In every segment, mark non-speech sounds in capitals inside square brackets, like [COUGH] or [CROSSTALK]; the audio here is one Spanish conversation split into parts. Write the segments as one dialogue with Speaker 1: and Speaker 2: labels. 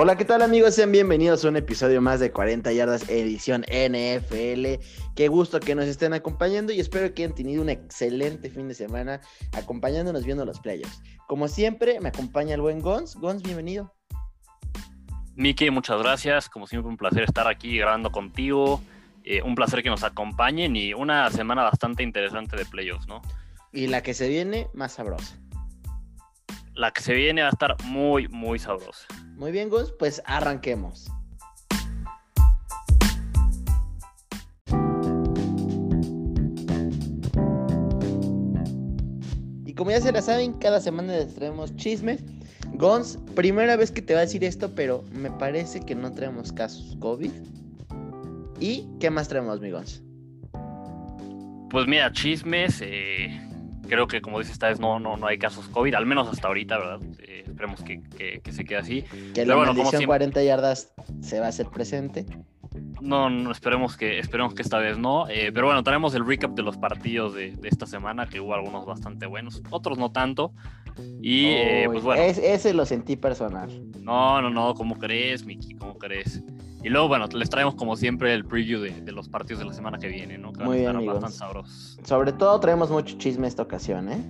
Speaker 1: Hola, ¿qué tal amigos? Sean bienvenidos a un episodio más de 40 yardas edición NFL. Qué gusto que nos estén acompañando y espero que hayan tenido un excelente fin de semana acompañándonos viendo los playoffs. Como siempre, me acompaña el buen Gons. Gons, bienvenido.
Speaker 2: Miki, muchas gracias. Como siempre, un placer estar aquí grabando contigo. Eh, un placer que nos acompañen y una semana bastante interesante de playoffs, ¿no?
Speaker 1: Y la que se viene, más sabrosa.
Speaker 2: La que se viene va a estar muy, muy sabrosa.
Speaker 1: Muy bien, Gus, pues arranquemos. Y como ya se la saben, cada semana les traemos chismes. Gons, primera vez que te va a decir esto, pero me parece que no traemos casos COVID. ¿Y qué más traemos, mi Gons?
Speaker 2: Pues mira, chismes. Eh, creo que como dices, esta vez no, no, no hay casos COVID, al menos hasta ahorita, ¿verdad? Eh, esperemos que, que, se quede así.
Speaker 1: Que la bueno, maldición 40 yardas se va a hacer presente.
Speaker 2: No, no esperemos que esperemos que esta vez no. Eh, pero bueno, traemos el recap de los partidos de, de, esta semana, que hubo algunos bastante buenos, otros no tanto. Y eh, pues bueno.
Speaker 1: ese lo sentí personal.
Speaker 2: No, no, no, ¿cómo crees, Miki? ¿Cómo crees? Y luego, bueno, les traemos como siempre el preview de, de los partidos de la semana que viene, ¿no? Que
Speaker 1: Muy bien, bastante sabrosos. Sobre todo traemos mucho chisme esta ocasión, ¿eh?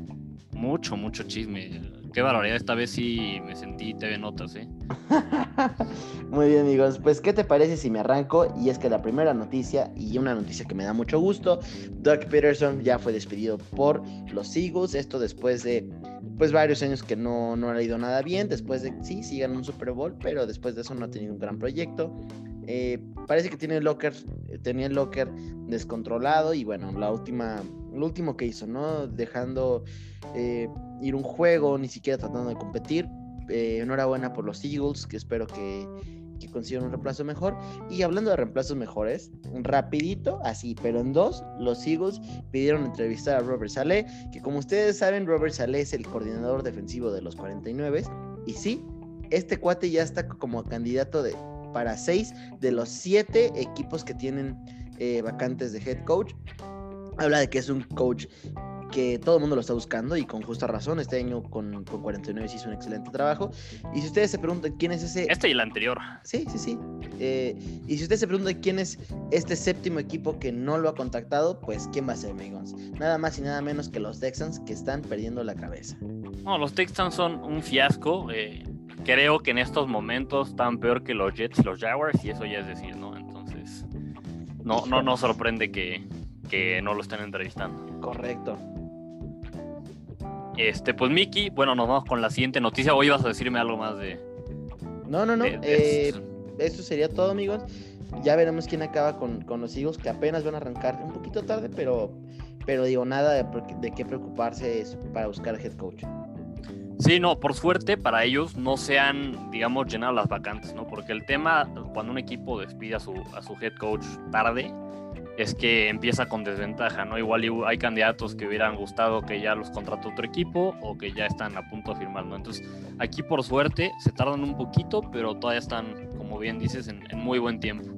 Speaker 2: Mucho, mucho chisme. Qué barbaridad, esta vez sí me sentí TV Notas, ¿eh? [LAUGHS]
Speaker 1: Muy bien, amigos. Pues, ¿qué te parece si me arranco? Y es que la primera noticia, y una noticia que me da mucho gusto, Doug Peterson ya fue despedido por los Eagles. Esto después de, pues, varios años que no, no ha ido nada bien. Después de, sí, sí ganó un Super Bowl, pero después de eso no ha tenido un gran proyecto. Eh, parece que tiene locker, tenía el locker descontrolado y bueno, la última, lo último que hizo, ¿no? Dejando eh, ir un juego, ni siquiera tratando de competir. Eh, enhorabuena por los Eagles, que espero que, que consigan un reemplazo mejor. Y hablando de reemplazos mejores, rapidito, así, pero en dos, los Eagles pidieron entrevistar a Robert Saleh, que como ustedes saben, Robert Saleh es el coordinador defensivo de los 49. Y sí, este cuate ya está como candidato de para seis de los siete equipos que tienen eh, vacantes de head coach. Habla de que es un coach que todo el mundo lo está buscando y con justa razón. Este año con, con 49 hizo un excelente trabajo. Y si ustedes se preguntan quién es ese...
Speaker 2: Este y el anterior.
Speaker 1: Sí, sí, sí. Eh, y si ustedes se preguntan quién es este séptimo equipo que no lo ha contactado, pues quién va a ser, amigos. Nada más y nada menos que los Texans que están perdiendo la cabeza.
Speaker 2: No, los Texans son un fiasco. Eh, creo que en estos momentos están peor que los Jets los Jaguars, y eso ya es decir, ¿no? Entonces, no, no, no sorprende que, que no lo estén entrevistando.
Speaker 1: Correcto.
Speaker 2: Este, pues Miki, bueno, nos vamos con la siguiente noticia. Hoy ibas a decirme algo más de.
Speaker 1: No, no, no. Eh, eso sería todo, amigos. Ya veremos quién acaba con, con, los Eagles, que apenas van a arrancar un poquito tarde, pero, pero digo, nada de, de qué preocuparse para buscar head coach.
Speaker 2: Sí, no, por suerte para ellos no se han, digamos, llenado las vacantes, ¿no? Porque el tema, cuando un equipo despide a su, a su head coach tarde, es que empieza con desventaja, ¿no? Igual hay candidatos que hubieran gustado que ya los contrató otro equipo o que ya están a punto de firmar, ¿no? Entonces, aquí por suerte se tardan un poquito, pero todavía están, como bien dices, en, muy buen tiempo.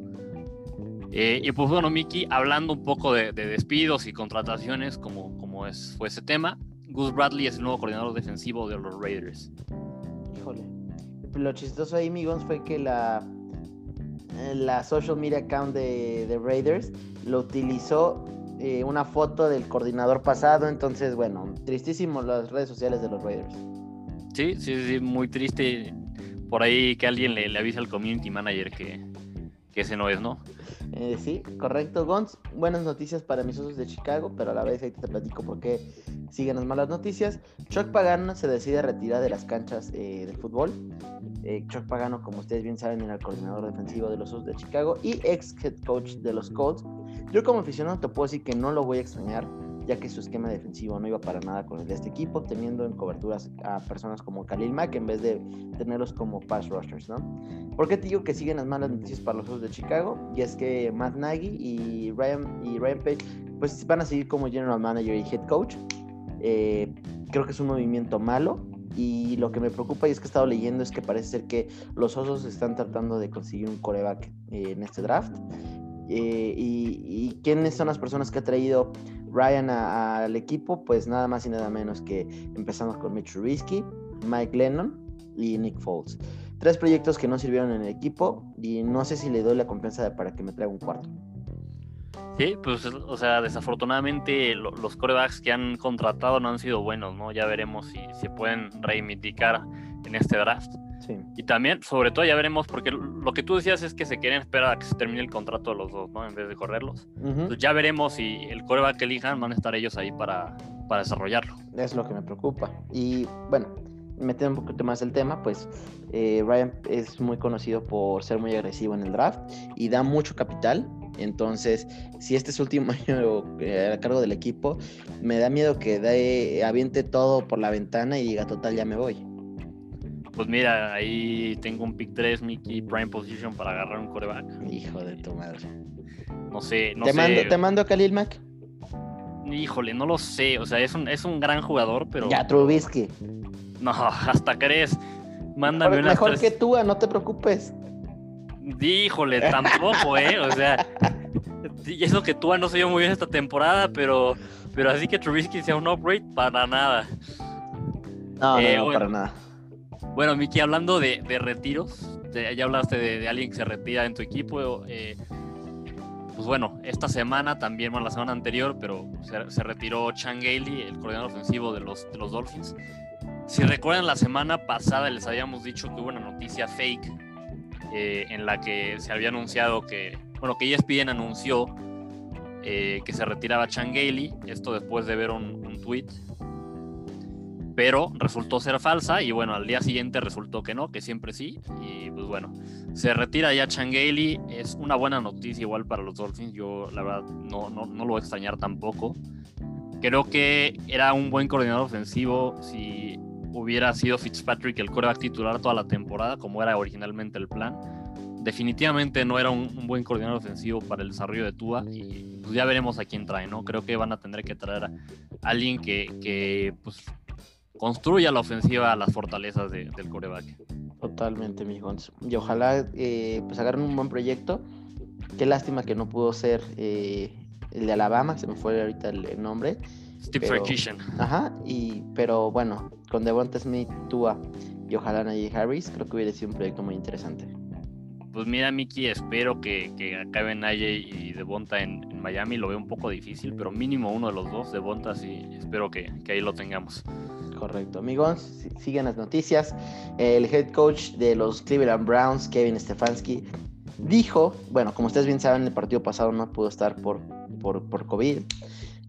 Speaker 2: Eh, y pues bueno, Miki, hablando un poco de, despidos y contrataciones, como, como es, fue ese tema, Gus Bradley es el nuevo coordinador defensivo de los Raiders.
Speaker 1: Híjole. Lo chistoso ahí, amigos, fue que la, la social media account de, Raiders lo utilizó eh, una foto del coordinador pasado. Entonces, bueno, tristísimo las redes sociales de los Raiders.
Speaker 2: Sí, sí, sí, muy triste. Por ahí que alguien le, le avise al community manager que, que ese no es, ¿no?
Speaker 1: Eh, sí, correcto, Gons. Buenas noticias para mis socios de Chicago, pero a la vez ahí te platico por qué siguen las malas noticias. Chuck Pagano se decide retirar de las canchas eh, del fútbol. Eh, Chuck Pagano, como ustedes bien saben, era el coordinador defensivo de los Osos de Chicago y ex head coach de los Colts. Yo como aficionado te puedo decir que no lo voy a extrañar ya que su esquema defensivo no iba para nada con el de este equipo, teniendo en coberturas a personas como Khalil Mack en vez de tenerlos como pass rushers, ¿no? ¿Por qué te digo que siguen las malas noticias para los Osos de Chicago? Y es que Matt Nagy y Ryan, y Ryan Page pues van a seguir como general manager y head coach. Eh, creo que es un movimiento malo, y lo que me preocupa y es que he estado leyendo es que parece ser que los osos están tratando de conseguir un coreback eh, en este draft. Eh, y, quiénes son las personas que ha traído Ryan al equipo, pues nada más y nada menos que empezamos con Mitch Trubisky, Mike Lennon y Nick Foles. tres proyectos que no sirvieron en el equipo y no sé si le doy la confianza para que me traiga un cuarto.
Speaker 2: Sí, pues, o sea, desafortunadamente los corebacks que han contratado no han sido buenos, ¿no? Ya veremos si se pueden reivindicar en este draft. Sí. Y también, sobre todo, ya veremos, porque lo que tú decías es que se quieren esperar a que se termine el contrato de los dos, ¿no? En vez de correrlos. Entonces ya veremos si el coreback que elijan van a estar ellos ahí para, para desarrollarlo.
Speaker 1: Es lo que me preocupa. Y bueno, metiendo un poquito más el tema, pues eh, Ryan es muy conocido por ser muy agresivo en el draft y da mucho capital. Entonces, si este es su último [LAUGHS] año eh, a cargo del equipo, me da miedo que dé, aviente todo por la ventana y diga, total, ya me voy.
Speaker 2: Pues mira, ahí tengo un pick 3, Mickey, prime position para agarrar un coreback.
Speaker 1: Hijo de tu madre.
Speaker 2: No sé, no
Speaker 1: ¿Te
Speaker 2: sé.
Speaker 1: Mando, ¿Te mando a Khalil Mack?
Speaker 2: Híjole, no lo sé. O sea, es un, es un gran jugador, pero.
Speaker 1: Ya, Trubisky.
Speaker 2: No, hasta crees. Mándame
Speaker 1: mejor, Mejor que tú, no te preocupes.
Speaker 2: Híjole, tampoco, ¿eh? O sea, y eso que Tua no se vio muy bien esta temporada, pero, pero así que Trubisky sea un upgrade, para nada.
Speaker 1: No, no, eh, para nada.
Speaker 2: Bueno, Miki, hablando de, retiros, ya hablaste de, alguien que se retira en tu equipo. Eh, pues bueno, esta semana también, bueno, la semana anterior, pero se, retiró Chan Gailey, el coordinador ofensivo de los, de los Dolphins. Si recuerdan, la semana pasada les habíamos dicho que hubo una noticia fake eh, en la que se había anunciado que, bueno, que ESPN anunció eh, que se retiraba Chan Gailey, esto después de ver un, un tweet, pero resultó ser falsa y bueno, al día siguiente resultó que no, que siempre sí, y pues bueno, se retira ya Chan Gailey, es una buena noticia igual para los Dolphins, yo la verdad no, no, no lo voy a extrañar tampoco. Creo que era un buen coordinador ofensivo si hubiera sido Fitzpatrick el coreback titular toda la temporada, como era originalmente el plan. Definitivamente no era un, buen coordinador ofensivo para el desarrollo de Tua y pues ya veremos a quién trae, ¿no? Creo que van a tener que traer a alguien que, que pues, construya la ofensiva a las fortalezas del coreback.
Speaker 1: Totalmente, mijos. Y ojalá eh, pues agarren un buen proyecto. Qué lástima que no pudo ser eh, el de Alabama, se me fue ahorita el, nombre.
Speaker 2: Steve Sarkisian.
Speaker 1: Ajá, y, pero bueno, con Devonta Smith, Tua y ojalá Najee Harris, creo que hubiera sido un proyecto muy interesante.
Speaker 2: Pues mira, Miki, espero que, que acabe Najee y Devonta en, en, Miami. Lo veo un poco difícil, pero mínimo uno de los dos, Devonta, sí, espero que, que ahí lo tengamos.
Speaker 1: Correcto, amigos, siguen las noticias. El head coach de los Cleveland Browns, Kevin Stefanski, dijo, bueno, como ustedes bien saben, el partido pasado no pudo estar por, por, por COVID,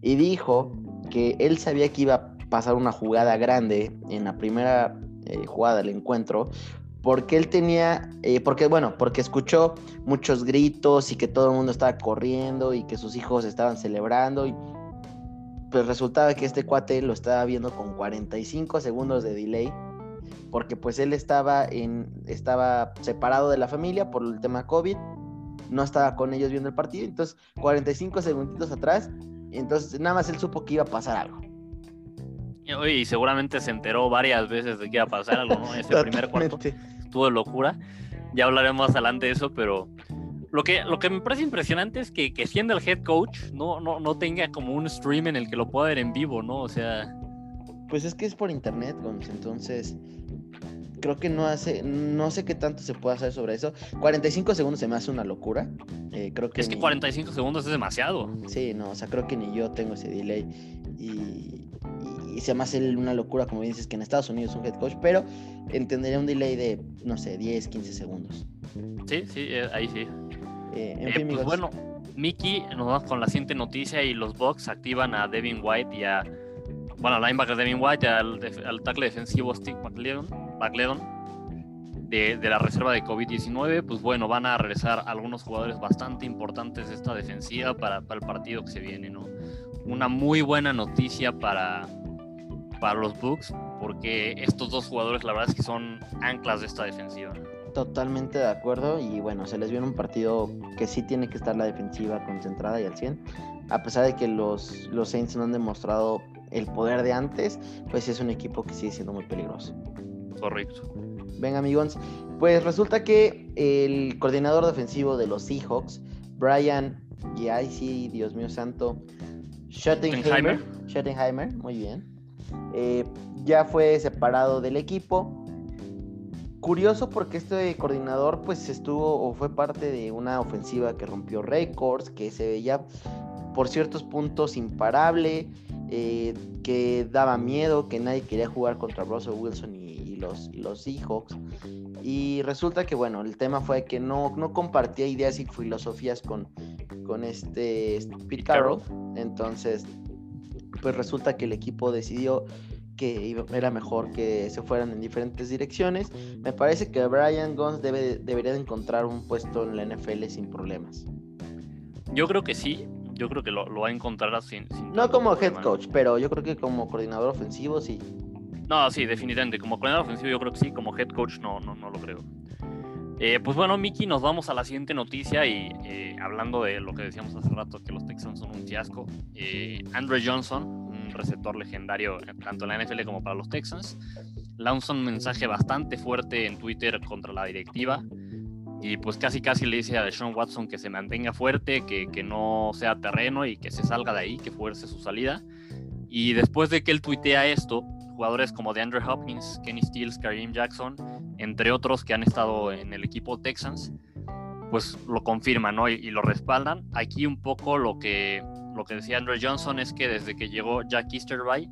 Speaker 1: y dijo que él sabía que iba a pasar una jugada grande en la primera eh, jugada del encuentro, porque él tenía, eh, porque bueno, porque escuchó muchos gritos y que todo el mundo estaba corriendo y que sus hijos estaban celebrando y pues resultaba que este cuate lo estaba viendo con 45 segundos de delay porque pues él estaba en estaba separado de la familia por el tema COVID, no estaba con ellos viendo el partido, entonces 45 segunditos atrás entonces nada más él supo que iba a pasar algo.
Speaker 2: Y seguramente se enteró varias veces de que iba a pasar algo, ¿no? Ese primer cuarto tuvo locura. Ya hablaremos más adelante de eso, pero lo que, lo que me parece impresionante es que, que siendo el head coach no, no, no tenga como un stream en el que lo pueda ver en vivo, ¿no? O sea...
Speaker 1: Pues es que es por internet, entonces creo que no hace, no sé qué tanto se puede hacer sobre eso. 45 segundos se me hace una locura. Eh, creo que
Speaker 2: es que 45 segundos es demasiado.
Speaker 1: Sí, no, o sea, creo que ni yo tengo ese delay. Y, y, se me hace una locura, como dices, que en Estados Unidos es un head coach, pero entendería un delay de, no sé, 10, 15 segundos.
Speaker 2: Sí, sí, eh, ahí sí. Eh, en pues bueno, Mickey, nos vamos con la siguiente noticia y los Bucks activan a Devin White y a, bueno, al linebacker Devin White, al, al tackle defensivo Steve McLeod de, de, la reserva de COVID-19, pues bueno, van a regresar algunos jugadores bastante importantes de esta defensiva para, para, el partido que se viene, ¿no? Una muy buena noticia para, para los Bucks, porque estos dos jugadores la verdad es que son anclas de esta defensiva.
Speaker 1: Totalmente de acuerdo y bueno, se les viene un partido que sí tiene que estar la defensiva concentrada y al 100. A pesar de que los, los Saints no han demostrado el poder de antes, pues es un equipo que sigue siendo muy peligroso.
Speaker 2: Correcto.
Speaker 1: Venga amigos, pues resulta que el coordinador defensivo de los Seahawks, Brian, y ahí sí, Dios mío santo, Schottenheimer, Schottenheimer muy bien, eh, ya fue separado del equipo curioso porque este coordinador pues estuvo o fue parte de una ofensiva que rompió récords, que se veía por ciertos puntos imparable, eh, que daba miedo, que nadie quería jugar contra Russell Wilson y, los, y los Seahawks. Y resulta que, bueno, el tema fue que no, no compartía ideas y filosofías con, con este Pete Carroll. Entonces, pues resulta que el equipo decidió que era mejor que se fueran en diferentes direcciones. Me parece que Brian Guns debe, debería de encontrar un puesto en la NFL sin problemas.
Speaker 2: Yo creo que sí, yo creo que lo, va a encontrar sin...
Speaker 1: no como head coach, pero yo creo que como coordinador ofensivo sí.
Speaker 2: No, sí, definitivamente. Como coordinador ofensivo yo creo que sí, como head coach no, no, no lo creo. Eh, pues bueno, Miki, nos vamos a la siguiente noticia y eh, hablando de lo que decíamos hace rato, que los Texans son un fiasco. Eh, Andre Johnson, receptor legendario tanto en la NFL como para los Texans, lanza un mensaje bastante fuerte en Twitter contra la directiva y pues casi casi le dice a Deshaun Watson que se mantenga fuerte, que, que, no sea terreno y que se salga de ahí, que fuerce su salida. Y después de que él tuitea esto, jugadores como DeAndre Hopkins, Kenny Stills, Kareem Jackson, entre otros que han estado en el equipo Texans, pues lo confirman ¿no? y, lo respaldan. Aquí un poco lo que, lo que decía Andrew Johnson es que desde que llegó Jack Easterby,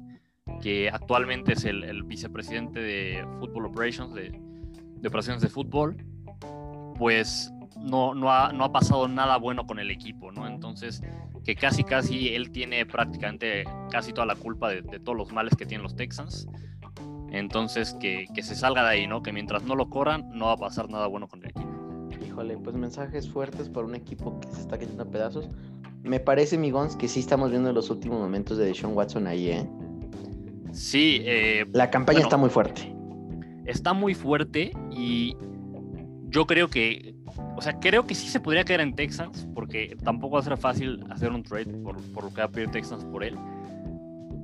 Speaker 2: que actualmente es el, el vicepresidente de Football Operations, de, de operaciones de fútbol, pues no, no, ha, no ha pasado nada bueno con el equipo, ¿no? Entonces, que casi, casi él tiene prácticamente casi toda la culpa de, todos los males que tienen los Texans. Entonces, que, se salga de ahí, ¿no? Que mientras no lo corran, no va a pasar nada bueno con el equipo.
Speaker 1: Híjole, pues mensajes fuertes para un equipo que se está cayendo a pedazos. Me parece, Migons, que sí estamos viendo los últimos momentos de Deshaun Watson ahí, ¿eh?
Speaker 2: Sí. Eh,
Speaker 1: la campaña está muy fuerte.
Speaker 2: Está muy fuerte y yo creo que, o sea, creo que sí se podría caer en Texans, porque tampoco va a ser fácil hacer un trade por, por lo que va a pedir Texans por él.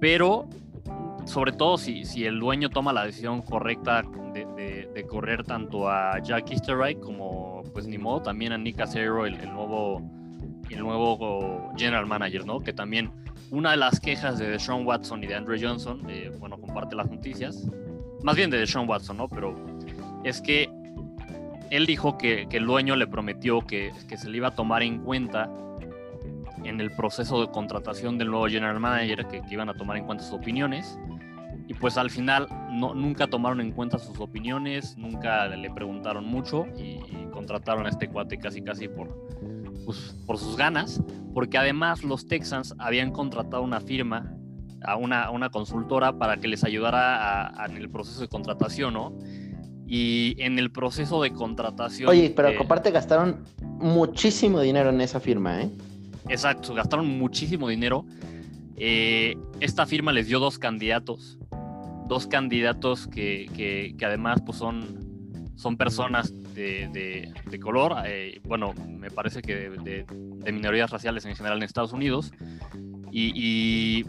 Speaker 2: Pero, sobre todo si, si el dueño toma la decisión correcta de, de, correr tanto a Jack Easterby como, pues ni modo, también a Nick Acero, el, el, nuevo, el nuevo general manager, ¿no? Que también una de las quejas de Deshaun Watson y de Andrew Johnson, eh, bueno, comparte las noticias, más bien de Deshaun Watson, ¿no? Pero es que él dijo que, el dueño le prometió que, se le iba a tomar en cuenta en el proceso de contratación del nuevo general manager, que, iban a tomar en cuenta sus opiniones. Y pues al final nunca tomaron en cuenta sus opiniones, nunca le preguntaron mucho y, contrataron a este cuate casi casi por, pues, por sus ganas, porque además los Texans habían contratado una firma, a una, una consultora para que les ayudara en el proceso de contratación, ¿no? Y en el proceso de contratación.
Speaker 1: Oye, pero aparte gastaron muchísimo dinero en esa firma, ¿eh?
Speaker 2: Exacto, gastaron muchísimo dinero. Eh, esta firma les dio dos candidatos. Dos candidatos que, que, además pues son, son personas de, de, color. Eh, bueno, me parece que de, de, minorías raciales en general en Estados Unidos. Y, y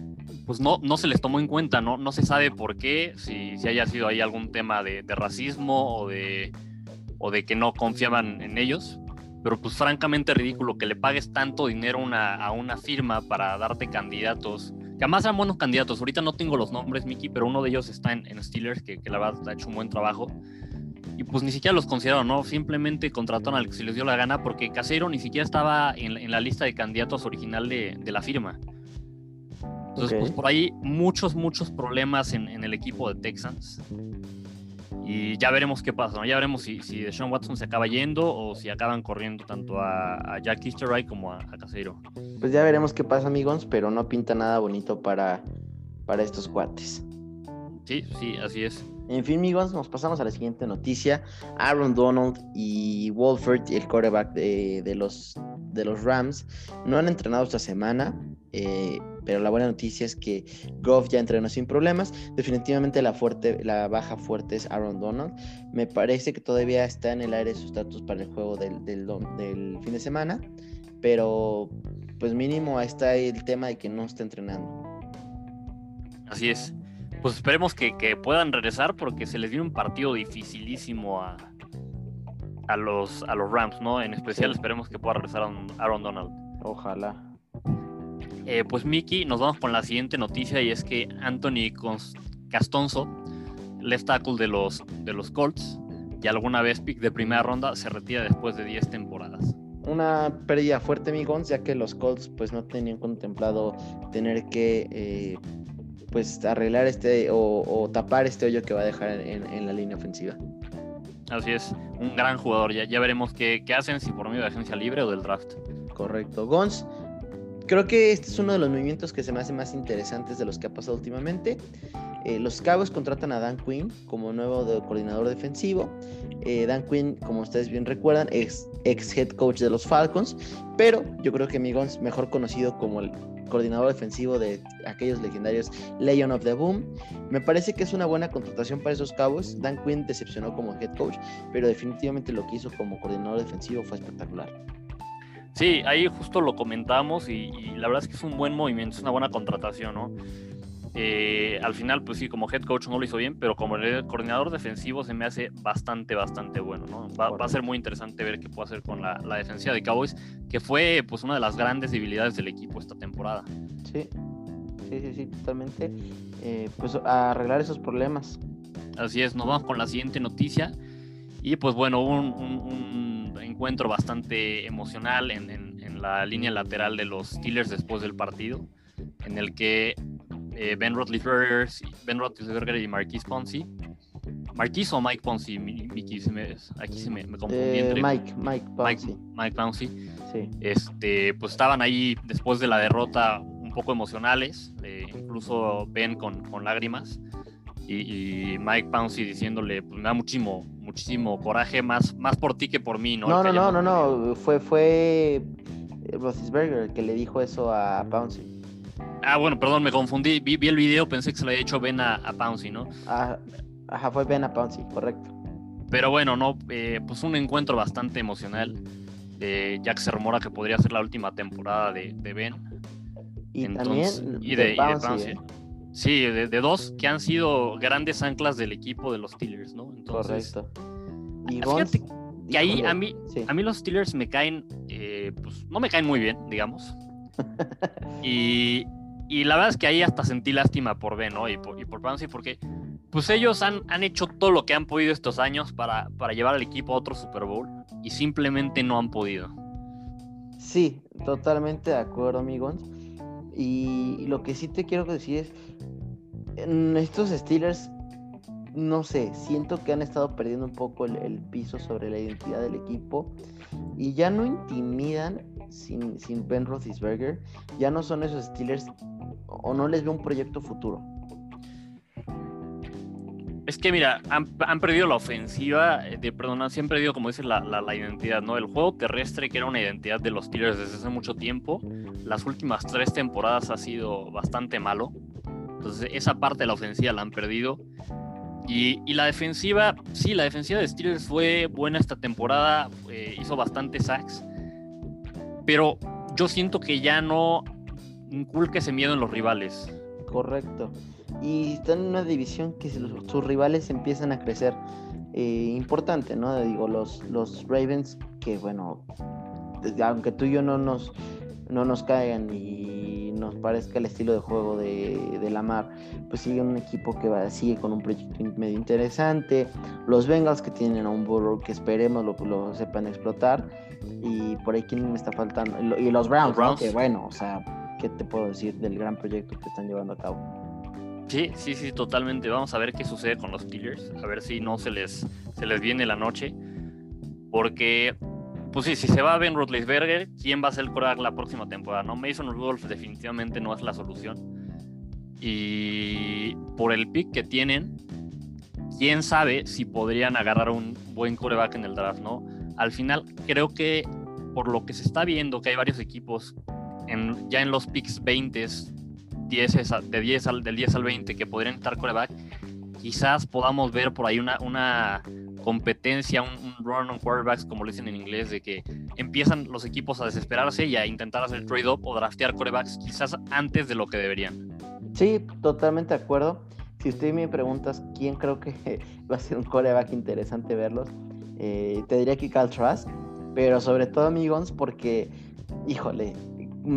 Speaker 2: pues no, no se les tomó en cuenta, ¿no? No se sabe por qué, si, si haya sido ahí algún tema de, racismo o de, o de que no confiaban en ellos. Pero pues francamente ridículo que le pagues tanto dinero a una firma para darte candidatos, que además sean buenos candidatos. Ahorita no tengo los nombres, Mickey, pero uno de ellos está en, Steelers, que, la verdad ha hecho un buen trabajo. Y pues ni siquiera los consideraron, ¿no? Simplemente contrataron al que se les dio la gana porque Casero ni siquiera estaba en, la lista de candidatos original de, de la firma. Entonces, pues por ahí muchos, muchos problemas en, el equipo de Texans. Y ya veremos qué pasa, ¿no? Ya veremos si, si Deshaun Watson se acaba yendo o si acaban corriendo tanto a, Jack Easterby como a, a Casero.
Speaker 1: Pues ya veremos qué pasa, amigos, pero no pinta nada bonito para, para estos cuates.
Speaker 2: Sí, sí, así es.
Speaker 1: En fin, amigos, nos pasamos a la siguiente noticia. Aaron Donald y Wolford, el quarterback de, los, de los Rams, no han entrenado esta semana. Eh, pero la buena noticia es que Goff ya entrenó sin problemas. Definitivamente la, fuerte, la baja fuerte es Aaron Donald. Me parece que todavía está en el aire su estatus para el juego del, del, fin de semana, pero pues mínimo está el tema de que no está entrenando.
Speaker 2: Así es. Pues esperemos que, puedan regresar porque se les dio un partido dificilísimo a, a, los, a los Rams, ¿no? En especial esperemos que pueda regresar Aaron Donald.
Speaker 1: Ojalá.
Speaker 2: Eh, pues Miki, nos vamos con la siguiente noticia y es que Anthony Castonzo, left tackle de los, de los Colts, y alguna vez pick de primera ronda, se retira después de 10 temporadas.
Speaker 1: Una pérdida fuerte, amigos, ya que los Colts pues no tenían contemplado tener que eh, pues arreglar este o, tapar este hoyo que va a dejar en, la línea ofensiva.
Speaker 2: Así es, un gran jugador. Ya, ya veremos qué, qué, hacen, si por medio de agencia libre o del draft.
Speaker 1: Correcto. Gons, creo que este es uno de los movimientos que se me hace más interesantes de los que ha pasado últimamente. Eh, los Cowboys contratan a Dan Quinn como nuevo coordinador defensivo. Eh, Dan Quinn, como ustedes bien recuerdan, es ex head coach de los Falcons, pero yo creo que Migons, mejor conocido como el coordinador defensivo de aquellos legendarios Legion of the Boom. Me parece que es una buena contratación para esos Cowboys. Dan Quinn decepcionó como head coach, pero definitivamente lo que hizo como coordinador defensivo fue espectacular.
Speaker 2: Sí, ahí justo lo comentamos y, la verdad es que es un buen movimiento, es una buena contratación, ¿no? Eh, al final, pues sí, como head coach no lo hizo bien, pero como coordinador defensivo se me hace bastante, bastante bueno, ¿no? Va, a ser muy interesante ver qué puede hacer con la, la, defensiva de Cowboys, que fue pues una de las grandes debilidades del equipo esta temporada.
Speaker 1: Sí, sí, sí, sí, totalmente. Eh, pues a arreglar esos problemas.
Speaker 2: Así es, nos vamos con la siguiente noticia. Y pues bueno, un, un encuentro bastante emocional en, la línea lateral de los Steelers después del partido, en el que eh, Ben, Roethlisberger, ben Roethlisberger y Marquise Ponzi, Marquise o Mike Ponzi, aquí se me, me confundí
Speaker 1: eh, entre Mike, Mike Ponzi.
Speaker 2: Mike, Ponzi. Este, pues estaban ahí después de la derrota un poco emocionales, eh, incluso Ben con, con lágrimas y, Mike Pouncey diciéndole, pues me da muchísimo, muchísimo coraje, más, más por ti que por mí, ¿no?
Speaker 1: No, no, no, no, no, fue, fue Roethlisberger que le dijo eso a Pouncey.
Speaker 2: Ah, bueno, perdón, me confundí, vi, el video, pensé que se le había hecho Ben a, a Pouncey, ¿no?
Speaker 1: Ah, ajá, fue Ben a Pouncey, correcto.
Speaker 2: Pero bueno, no, eh, pues un encuentro bastante emocional, eh, ya que se rumora que podría ser la última temporada de, de Ben.
Speaker 1: Y también
Speaker 2: y de, Pouncey. ¿eh? Sí, de, dos que han sido grandes anclas del equipo de los Steelers, ¿no?
Speaker 1: Correcto.
Speaker 2: Y fíjate que ahí a mí, a mí los Steelers me caen, eh, pues no me caen muy bien, digamos. [LAUGHS] y, la verdad es que ahí hasta sentí lástima por Ben, ¿no? Y por, y por porque pues ellos han, han, hecho todo lo que han podido estos años para, para llevar al equipo a otro Super Bowl y simplemente no han podido.
Speaker 1: Sí, totalmente de acuerdo, amigos. Y lo que sí te quiero decir es, en estos Steelers, no sé, siento que han estado perdiendo un poco el, piso sobre la identidad del equipo y ya no intimidan sin, sin Ben Roethlisberger, ya no son esos Steelers o no les veo un proyecto futuro.
Speaker 2: Es que mira, han, perdido la ofensiva, eh, de, perdón, sí han perdido, como dice, la, la, identidad, ¿no? El juego terrestre, que era una identidad de los Steelers desde hace mucho tiempo, las últimas tres temporadas ha sido bastante malo. Entonces, esa parte de la ofensiva la han perdido. Y, la defensiva, sí, la defensiva de Steelers fue buena esta temporada, eh, hizo bastante sacks, pero yo siento que ya no inculca ese miedo en los rivales.
Speaker 1: Correcto y están en una división que sus rivales empiezan a crecer. Eh, importante, ¿no? Digo, los, los Ravens, que bueno, aunque tú y yo no nos, no nos caigan y nos parezca el estilo de juego de, de Lamar, pues sigue un equipo que va, sigue con un proyecto medio interesante. Los Bengals que tienen a un Burrow que esperemos lo, lo sepan explotar. Y por ahí, ¿quién me está faltando? Y los Browns, ¿no? que bueno, o sea, ¿qué te puedo decir del gran proyecto que están llevando a cabo?
Speaker 2: Sí, sí, sí, totalmente. Vamos a ver qué sucede con los Steelers. A ver si no se les, se les viene la noche. Porque, pues sí, si se va Ben Roethlisberger, ¿quién va a ser el coreback la próxima temporada? No, Mason Rudolph definitivamente no es la solución. Y por el pick que tienen, quién sabe si podrían agarrar un buen coreback en el draft, ¿no? Al final, creo que por lo que se está viendo, que hay varios equipos ya en los picks 20 de 10 al, del 10 al 20 que podrían estar coreback, quizás podamos ver por ahí una, competencia, un, run on quarterbacks, como lo dicen en inglés, de que empiezan los equipos a desesperarse y a intentar hacer trade-up o draftear corebacks quizás antes de lo que deberían.
Speaker 1: Sí, totalmente de acuerdo. Si usted me preguntas quién creo que [LAUGHS] va a ser un coreback interesante verlos, eh, te diría que Cal Trask, pero sobre todo amigos porque, híjole,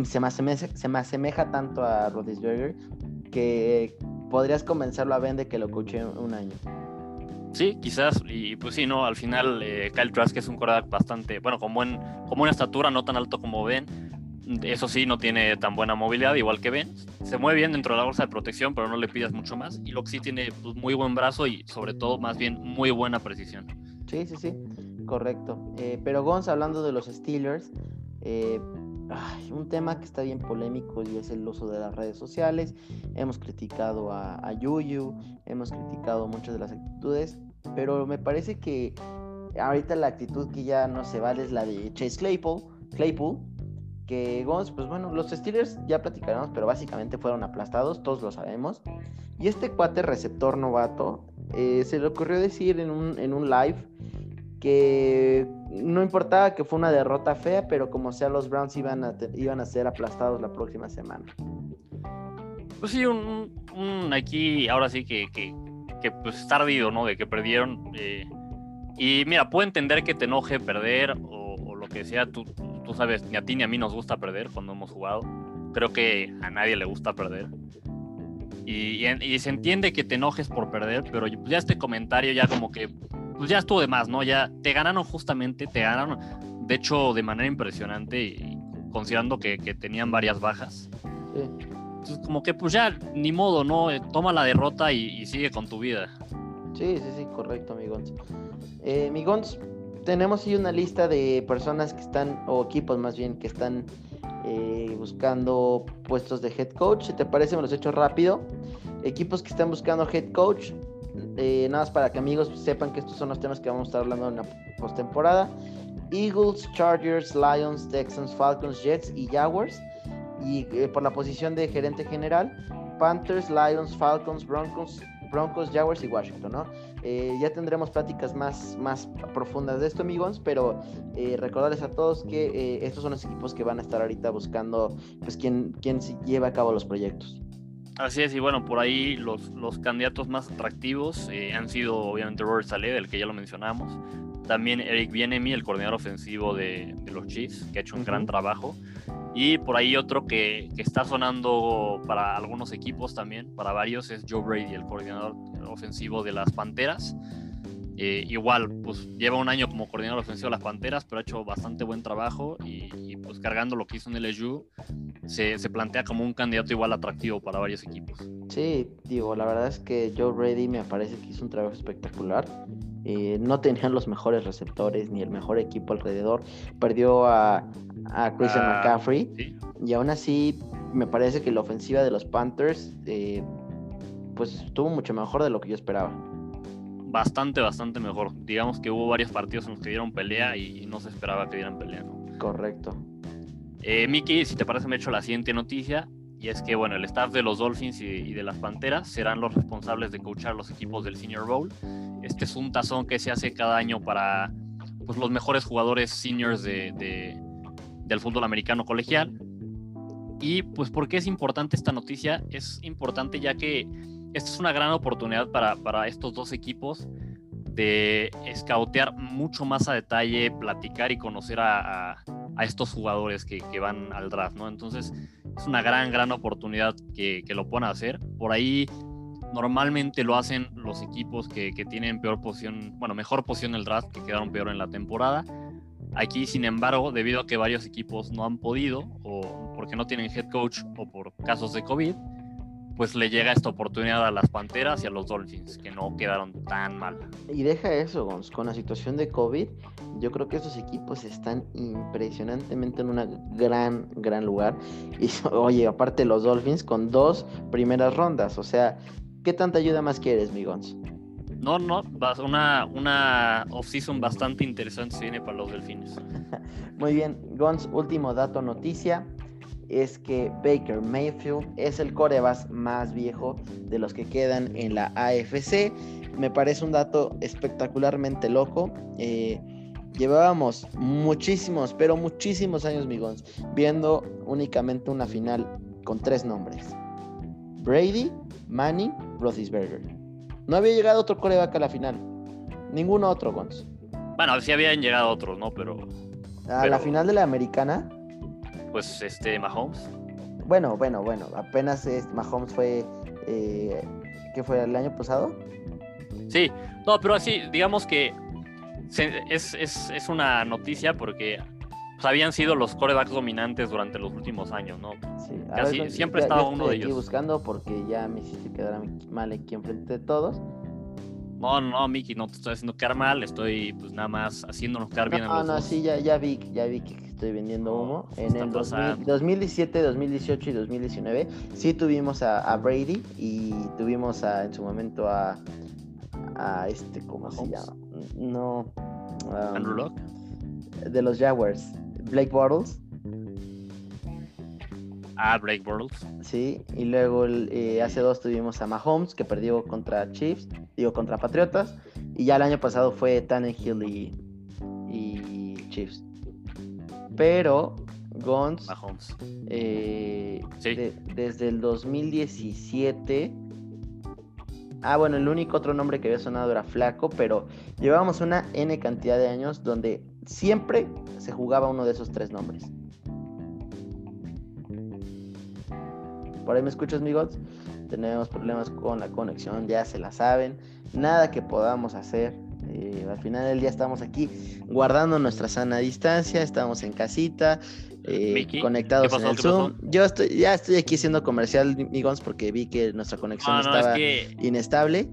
Speaker 1: se me, asemeja, se me asemeja tanto a Rodisberger que podrías convencerlo a Ben de que lo coaché un año.
Speaker 2: Sí, quizás, y pues sí, no, al final eh, Kyle Trask es un quarterback bastante, bueno, con, buen, con buena estatura, no tan alto como Ben, eso sí, no tiene tan buena movilidad, igual que Ben. Se mueve bien dentro de la bolsa de protección, pero no le pidas mucho más. Y lo que sí tiene pues, muy buen brazo y sobre todo, más bien, muy buena precisión.
Speaker 1: Sí, sí, sí, correcto. Eh, pero Gonz, hablando de los Steelers, eh, un tema que está bien polémico y es el uso de las redes sociales. Hemos criticado a, a Yuyu, hemos criticado muchas de las actitudes, pero me parece que ahorita la actitud que ya no se vale es la de Chase Claypool, Claypool que Gons, pues bueno, los Steelers ya platicaremos, pero básicamente fueron aplastados, todos lo sabemos. Y este cuate receptor novato eh, se le ocurrió decir en un, en un live que no importaba que fue una derrota fea, pero como sea los Browns iban a, iban a ser aplastados la próxima semana.
Speaker 2: Pues sí, un, aquí, ahora sí que, que, que pues ¿no? De que perdieron. Eh, y mira, puedo entender que te enoje perder o, lo que sea, tú, tú sabes, ni a ti ni a mí nos gusta perder cuando hemos jugado. Creo que a nadie le gusta perder. Y, se entiende que te enojes por perder, pero ya este comentario ya como que, pues ya estuvo de más, ¿no? Ya te ganaron justamente, te ganaron, de hecho, de manera impresionante, y considerando que, tenían varias bajas. Entonces, como que pues ya, ni modo, ¿no? Eh, toma la derrota y, sigue con tu vida.
Speaker 1: Sí, sí, sí, correcto, Migons. Eh, Migons, tenemos ahí una lista de personas que están, o equipos más bien, que están eh, buscando puestos de head coach. Si te parece, me los he hecho rápido. Equipos que están buscando head coach. Eh, nada más para que amigos sepan que estos son los temas que vamos a estar hablando en la postemporada. Eagles, Chargers, Lions, Texans, Falcons, Jets y Jaguars. Y eh, por la posición de gerente general, Panthers, Lions, Falcons, Broncos, Broncos, Jaguars y Washington. Eh, ya tendremos pláticas más, más profundas de esto, amigos, pero recordarles a todos que estos son los equipos que van a estar ahorita buscando, pues, quién, quién lleva a cabo los proyectos.
Speaker 2: Así es, y bueno, por ahí los, los candidatos más atractivos han sido obviamente Robert Saleh, del que ya lo mencionamos, también Eric Bienemi, el coordinador ofensivo de, los Chiefs, que ha hecho un gran trabajo. Y por ahí otro que, que, está sonando para algunos equipos también, para varios, es Joe Brady, el coordinador ofensivo de las Panteras. Eh, igual, pues lleva un año como coordinador ofensivo de las Panteras, pero ha hecho bastante buen trabajo y, pues cargando lo que hizo en LSU, se, se, plantea como un candidato igual atractivo para varios equipos.
Speaker 1: Sí, digo, la verdad es que Joe Brady me parece que hizo un trabajo espectacular. Eh, no tenían los mejores receptores ni el mejor equipo alrededor. Perdió a, a Christian ah, McCaffrey. Y aún así, me parece que la ofensiva de los Panthers eh, pues estuvo mucho mejor de lo que yo esperaba.
Speaker 2: Bastante, bastante mejor. Digamos que hubo varios partidos en los que dieron pelea y no se esperaba que dieran pelea.
Speaker 1: Correcto.
Speaker 2: Eh, Miki, si te parece, me he hecho la siguiente noticia. Y es que, bueno, el staff de los Dolphins y, de las Panteras serán los responsables de coachar los equipos del Senior Bowl. Este es un tazón que se hace cada año para pues, los mejores jugadores seniors de, del fútbol americano colegial. Y pues, ¿por qué es importante esta noticia? Es importante ya que esta es una gran oportunidad para, para estos dos equipos de scoutear mucho más a detalle, platicar y conocer a, a, estos jugadores que, que, van al draft, ¿no? Entonces es una gran, gran oportunidad que, que, lo puedan hacer. Por ahí normalmente lo hacen los equipos que, que tienen peor posición, bueno, mejor posición en el draft, que quedaron peor en la temporada. Aquí, sin embargo, debido a que varios equipos no han podido, o porque no tienen head coach, o por casos de COVID, pues le llega esta oportunidad a las Panteras y a los Dolphins, que no quedaron tan mal.
Speaker 1: Y deja eso, Gons, con la situación de COVID, yo creo que estos equipos están impresionantemente en un gran, gran lugar. Y [LAUGHS] oye, aparte los Dolphins con dos primeras rondas, o sea, ¿qué tanta ayuda más quieres, mi Gons?
Speaker 2: No, no, una, una off-season bastante interesante se viene para los Delfines. [LAUGHS]
Speaker 1: Muy bien, Gons, último dato, noticia es que Baker Mayfield es el corebas más viejo de los que quedan en la AFC. Me parece un dato espectacularmente loco. Eh, llevábamos muchísimos, pero muchísimos años, migons, viendo únicamente una final con tres nombres. Brady, Manning, Roethlisberger. No había llegado otro coreback a la final. Ningún otro, Gons.
Speaker 2: Bueno, sí habían llegado otros, ¿no? Pero...
Speaker 1: A la final de la americana
Speaker 2: pues este Mahomes.
Speaker 1: Bueno, bueno, bueno, apenas Mahomes fue, eh, ¿qué fue el año pasado?
Speaker 2: Sí, no, pero así, digamos que es, es, una noticia porque pues, habían sido los corebacks dominantes durante los últimos años, ¿no? Sí, siempre estaba uno de ellos.
Speaker 1: buscando porque ya me hiciste quedar mal aquí enfrente de todos.
Speaker 2: No, no, Miki, no te estoy haciendo quedar mal, estoy pues nada más haciéndonos quedar bien.
Speaker 1: No, no, sí, ya, ya vi, ya vi que estoy vendiendo humo. en el 2017, 2018 y 2019 sí tuvimos a, Brady y tuvimos a, en su momento a, a este, ¿cómo se llama? No.
Speaker 2: Um, Andrew Locke.
Speaker 1: De los Jaguars. Blake Bortles.
Speaker 2: Ah, Blake Bortles.
Speaker 1: Sí, y luego eh, hace dos tuvimos a Mahomes, que perdió contra Chiefs, digo, contra Patriotas. Y ya el año pasado fue Tannehill y, y Chiefs. Pero Gons,
Speaker 2: Mahomes.
Speaker 1: Eh, desde el 2017 Ah, bueno, el único otro nombre que había sonado era Flaco, pero llevábamos una N cantidad de años donde siempre se jugaba uno de esos tres nombres. Por ahí me escuchas, amigos. Tenemos problemas con la conexión, ya se la saben. Nada que podamos hacer. Eh, al final del día estamos aquí guardando nuestra sana distancia, estamos en casita, eh, conectados en el Zoom. Yo estoy, ya estoy aquí siendo comercial, amigos, porque vi que nuestra conexión estaba inestable.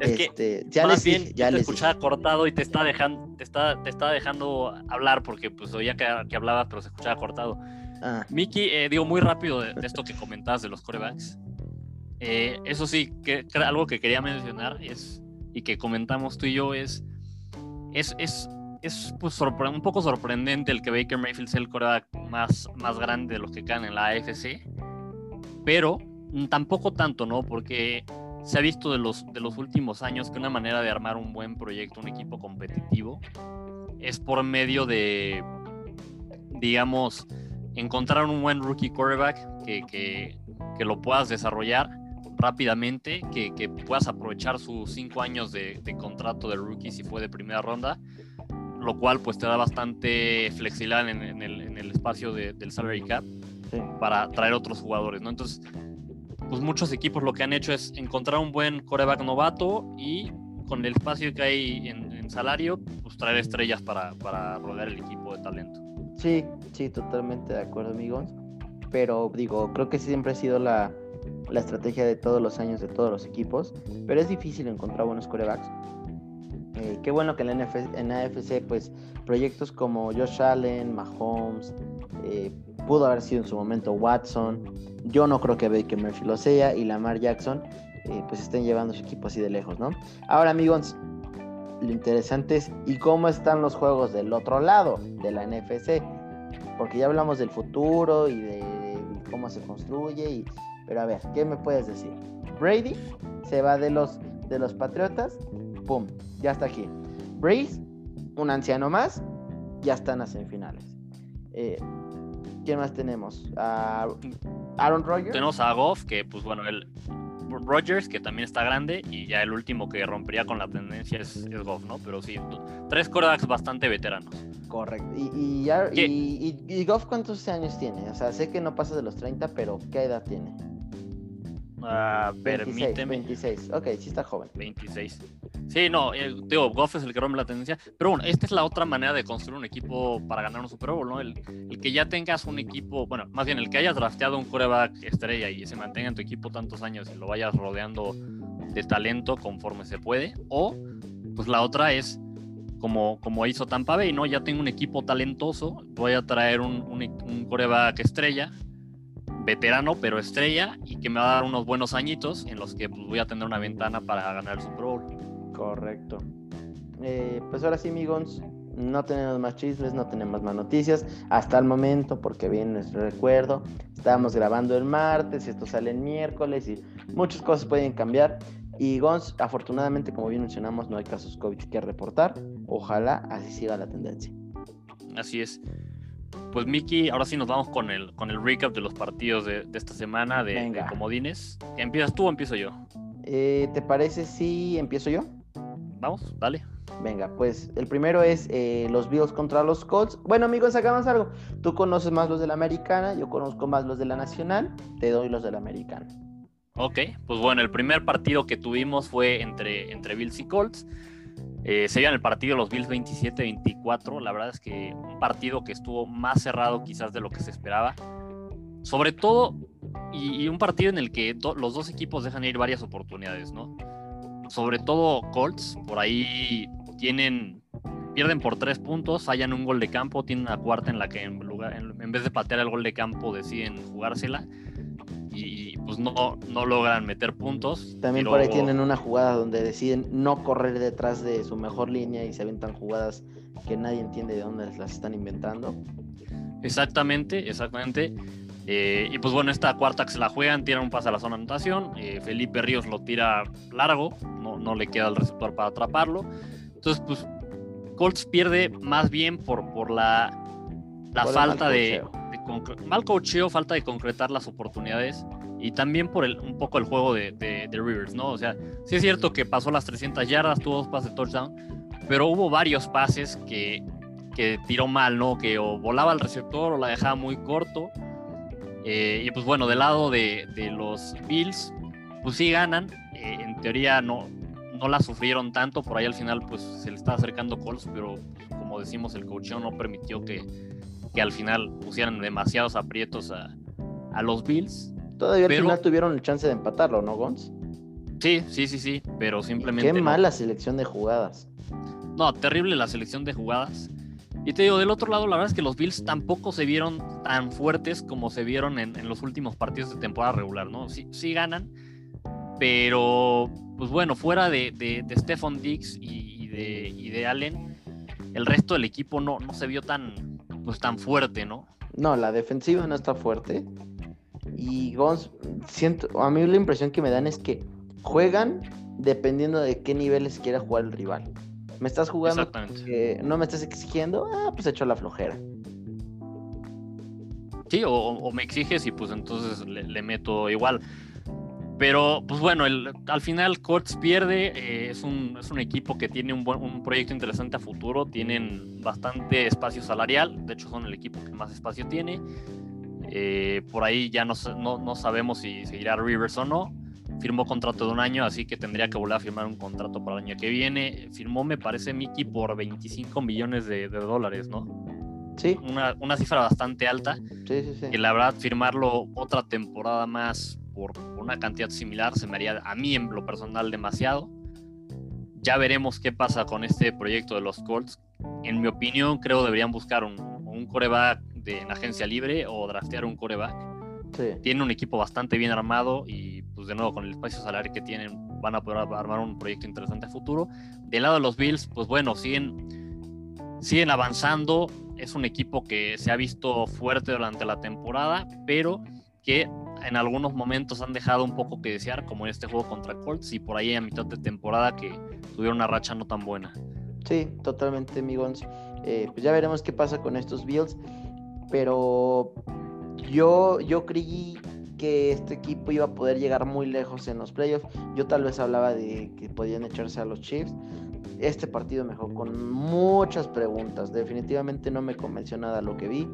Speaker 2: Es que este, ya más bien ya te escuchaba cortado y te está dejando, te está, te está dejando hablar porque pues oía que, que hablabas, pero se escuchaba cortado. Ah. Miki, eh, digo muy rápido de, esto que comentabas de los corebacks. Eh, eso sí, que, algo que quería mencionar es, y que comentamos tú y yo, es, es, es es pues, un poco sorprendente el que Baker Mayfield sea el coreback más, más grande de los que caen en la AFC, pero tampoco tanto, ¿no? Porque se ha visto de los, de los últimos años que una manera de armar un buen proyecto, un equipo competitivo, es por medio de, digamos, encontrar un buen rookie quarterback que, que, que lo puedas desarrollar rápidamente, que, que, puedas aprovechar sus cinco años de, de, contrato de rookie si fue de primera ronda lo cual pues te da bastante flexibilidad en, el, espacio del salary cap para traer otros jugadores, ¿no? Entonces, pues muchos equipos lo que han hecho es encontrar un buen coreback novato y con el espacio que hay en, salario, pues traer estrellas para, para rodear el equipo de talento.
Speaker 1: Sí, sí, totalmente de acuerdo, amigos. Pero digo, creo que siempre ha sido la, la estrategia de todos los años de todos los equipos. Pero es difícil encontrar buenos corebacks. Eh, qué bueno que en la, en AFC, pues, proyectos como Josh Allen, Mahomes, eh, pudo haber sido en su momento Watson. Yo no creo que Baker Murphy lo sea y Lamar Jackson, eh, pues, estén llevando su equipo así de lejos, ¿no? Ahora, amigos, lo interesante es, ¿y cómo están los juegos del otro lado de la NFC? Porque ya hablamos del futuro y de, cómo se construye, y, pero a ver, ¿qué me puedes decir? Brady se va de los, de los Patriotas ¡pum! Ya está aquí. Breeze, un anciano más, ya están las semifinales. Eh, ¿Quién más tenemos? Aaron Rodgers.
Speaker 2: Tenemos a Goff, que pues bueno, el Rodgers, que también está grande, y ya el último que rompería con la tendencia es, Goff, ¿no? Pero sí, tres quarterbacks bastante veteranos.
Speaker 1: Correcto. Y, y, Goff cuántos años tiene? O sea, sé que no pasa de los 30, pero ¿qué edad tiene?
Speaker 2: Uh, 26,
Speaker 1: 26. Ok, sí está joven.
Speaker 2: 26. Sí, no, eh, digo, Goff es el que rompe la tendencia. Pero bueno, esta es la otra manera de construir un equipo para ganar un Super Bowl, ¿no? El, que ya tengas un equipo, bueno, más bien el que hayas drafteado un coreback estrella y se mantenga en tu equipo tantos años y lo vayas rodeando de talento conforme se puede. O, pues la otra es como, como hizo Tampa Bay, ¿no? Ya tengo un equipo talentoso, voy a traer un, un, un coreback estrella veterano pero estrella y que me va a dar unos buenos añitos en los que pues, voy a tener una ventana para ganar el Super Bowl.
Speaker 1: Correcto. Eh, pues ahora sí, amigos, no tenemos más chismes, no tenemos más noticias hasta el momento porque viene nuestro recuerdo. Estábamos grabando el martes, esto sale el miércoles y muchas cosas pueden cambiar. Y Gons, afortunadamente, como bien mencionamos, no hay casos COVID que reportar. Ojalá así siga la tendencia.
Speaker 2: Así es. Pues Miki, ahora sí nos vamos con el, con el recap de los partidos de, esta semana de, Comodines. ¿Empiezas tú o empiezo yo?
Speaker 1: Eh, ¿Te parece si empiezo yo?
Speaker 2: Vamos, dale.
Speaker 1: Venga, pues el primero es eh, los Bills contra los Colts. Bueno, amigos, hagamos algo. Tú conoces más los de la americana, yo conozco más los de la nacional, te doy los de la americana.
Speaker 2: Ok, pues bueno, el primer partido que tuvimos fue entre, entre Bills y Colts. Eh, se el partido los Bills 27-24. La verdad es que un partido que estuvo más cerrado quizás de lo que se esperaba. Sobre todo, y, un partido en el que los dos equipos dejan ir varias oportunidades, ¿no? Sobre todo Colts, por ahí tienen, pierden por tres puntos, fallan un gol de campo, tienen una cuarta en la que en, lugar, en vez de patear el gol de campo deciden jugársela y pues no, no logran meter puntos.
Speaker 1: También por ahí tienen una jugada donde deciden no correr detrás de su mejor línea y se aventan jugadas que nadie entiende de dónde las están inventando.
Speaker 2: Exactamente, exactamente. Eh, y pues bueno, esta cuarta que se la juegan, tiran un pase a la zona de anotación. Eh, Felipe Ríos lo tira largo, no, no le queda el receptor para atraparlo. Entonces, pues Colts pierde más bien por, por la, la falta de, mal cocheo, falta de concretar las oportunidades y también por el, un poco el juego de, Rivers, ¿no? O sea, sí es cierto que pasó las 300 yardas, tuvo dos pases de touchdown, pero hubo varios pases que, que tiró mal, ¿no? Que o volaba al receptor o la dejaba muy corto. Eh, y pues bueno, del lado de, de, los Bills, pues sí ganan. Eh, en teoría no, no la sufrieron tanto, por ahí al final pues se le está acercando Colts, pero como decimos, el cocheo no permitió que, que al final pusieran demasiados aprietos a, a los Bills.
Speaker 1: Todavía al final tuvieron chance de empatarlo, ¿no, Gons?
Speaker 2: Sí, sí, sí, sí, pero simplemente.
Speaker 1: qué mala selección de jugadas.
Speaker 2: No, terrible la selección de jugadas. Y te digo, del otro lado, la verdad es que los Bills tampoco se vieron tan fuertes como se vieron en, los últimos partidos de temporada regular, ¿no? Sí, sí ganan, pero pues bueno, fuera de, de, de Stephon Diggs y, de, y, de, Allen, el resto del equipo no, no se vio tan, pues tan fuerte, ¿no?
Speaker 1: No, la defensiva no está fuerte. Y Gons, siento, a mí la impresión que me dan es que juegan dependiendo de qué niveles quiera jugar el rival. Me estás jugando, que no me estás exigiendo, ah, pues hecho la flojera.
Speaker 2: Sí, o, me exiges y pues entonces le meto igual. Pero, pues bueno, al final Colts pierde. Eh, es, un, es, un, equipo que tiene un, buen, un proyecto interesante a futuro. Tienen bastante espacio salarial. De hecho, son el equipo que más espacio tiene. Eh, por ahí ya no, no, no, sabemos si seguirá Rivers o no. Firmó contrato de un año, así que tendría que volver a firmar un contrato para el año que viene. Firmó, me parece, Mickey por 25 millones de, de dólares, ¿no?
Speaker 1: Sí.
Speaker 2: Una, una, cifra bastante alta.
Speaker 1: Sí, sí, sí.
Speaker 2: Que la verdad, firmarlo otra temporada más por una cantidad similar se me haría a mí en lo personal demasiado. Ya veremos qué pasa con este proyecto de los Colts. En mi opinión, creo deberían buscar un, un coreback de, en agencia libre o draftear un coreback. Tiene un equipo bastante bien armado y pues de nuevo con el espacio salarial que tienen van a poder armar un proyecto interesante a futuro. Del lado de los Bills, pues bueno, siguen, siguen avanzando. Es un equipo que se ha visto fuerte durante la temporada, pero que en algunos momentos han dejado un poco que desear, como en este juego contra Colts y por ahí a mitad de temporada que tuvieron una racha no tan buena.
Speaker 1: Sí, totalmente, amigos. Eh, pues ya veremos qué pasa con estos Bills, pero yo, yo creí que este equipo iba a poder llegar muy lejos en los playoffs. Yo tal vez hablaba de que podían echarse a los Chiefs. Este partido me dejó con muchas preguntas. Definitivamente no me convenció nada lo que vi.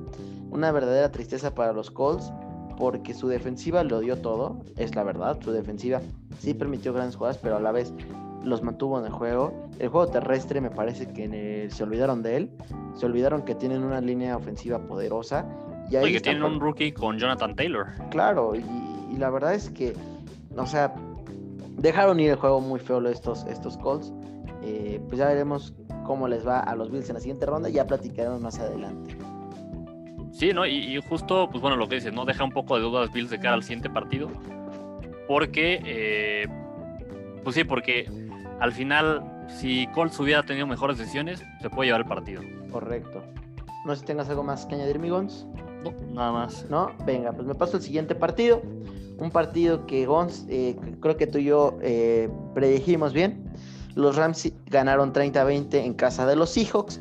Speaker 1: Una verdadera tristeza para los Colts porque su defensiva lo dio todo, es la verdad, su defensiva sí permitió grandes jugadas, pero a la vez los mantuvo en el juego. El juego terrestre me parece que se olvidaron de él, se olvidaron que tienen una línea ofensiva poderosa.
Speaker 2: Y ahí que tienen un rookie con Jonathan Taylor.
Speaker 1: Claro, y, la verdad es que, o sea, dejaron ir el juego muy feo estos, estos Colts. Eh, pues ya veremos cómo les va a los Bills en la siguiente ronda, ya platicaremos más adelante.
Speaker 2: Sí, ¿no? Y, justo, pues bueno, lo que dices, ¿no? Deja un poco de dudas Bills de cara al siguiente partido. Porque, eh, pues sí, porque al final, si Colts hubiera tenido mejores decisiones, se puede llevar el partido.
Speaker 1: Correcto. No sé si tengas algo más que añadir, mi Gons.
Speaker 2: No, nada más.
Speaker 1: No, venga, pues me paso al siguiente partido. Un partido que Gons, eh, creo que tú y yo eh, predijimos bien. Los Rams ganaron 30-20 en casa de los Seahawks.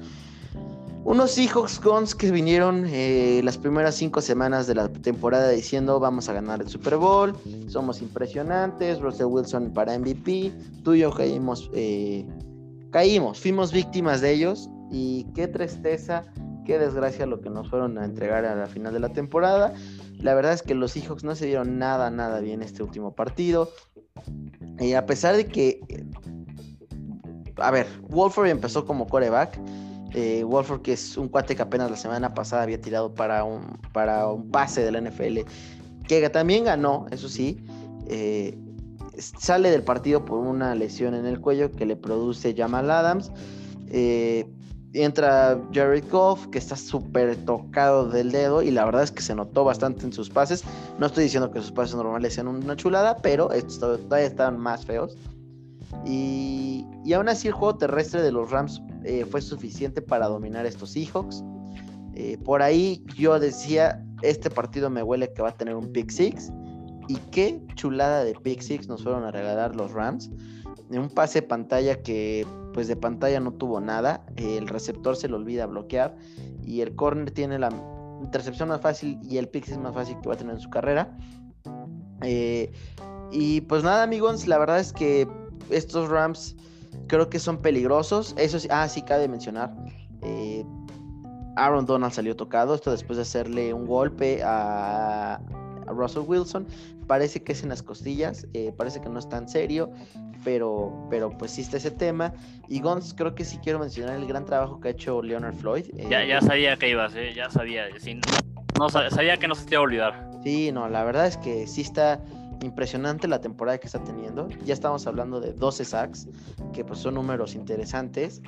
Speaker 1: Unos Seahawks Guns que vinieron eh, las primeras cinco semanas de la temporada diciendo vamos a ganar el Super Bowl, somos impresionantes, Russell Wilson para MVP, tú y yo caímos, eh, caímos, fuimos víctimas de ellos y qué tristeza qué desgracia lo que nos fueron a entregar a la final de la temporada. La verdad es que los Seahawks no se dieron nada, nada bien este último partido. Y a pesar de que, a ver, Wolford empezó como coreback. Eh, que es un cuate que apenas la semana pasada había tirado para un, para un pase de la NFL, que también ganó, eso sí. Eh, sale del partido por una lesión en el cuello que le produce Jamal Adams. Eh, entra Jared Goff, que está súper tocado del dedo y la verdad es que se notó bastante en sus pases. No estoy diciendo que sus pases normales sean una chulada, pero estos todavía estaban más feos. Y, y aún así el juego terrestre de los Rams eh, fue suficiente para dominar estos Seahawks. Eh, por ahí yo decía, este partido me huele que va a tener un pick six. Y qué chulada de pick six nos fueron a regalar los Rams. Un pase pantalla que pues de pantalla no tuvo nada. El receptor se le olvida bloquear. Y el corner tiene la intercepción más fácil y el pick six más fácil que va a tener en su carrera. Eh, y pues nada amigos, la verdad es que estos Rams creo que son peligrosos. Eso sí, ah, sí, cabe mencionar. Eh, Aaron Donald salió tocado. Esto después de hacerle un golpe a, Russell Wilson. Parece que es en las costillas, eh, parece que no es tan serio, pero, pero pues sí está ese tema. Y Gons, creo que sí quiero mencionar el gran trabajo que ha hecho Leonard Floyd.
Speaker 2: ya, ya sabía que ibas, ¿eh? ya sabía. no, sabía que no se te iba a olvidar.
Speaker 1: Sí, no, la verdad es que sí está impresionante la temporada que está teniendo. Ya estamos hablando de 12 sacks, que pues son números interesantes.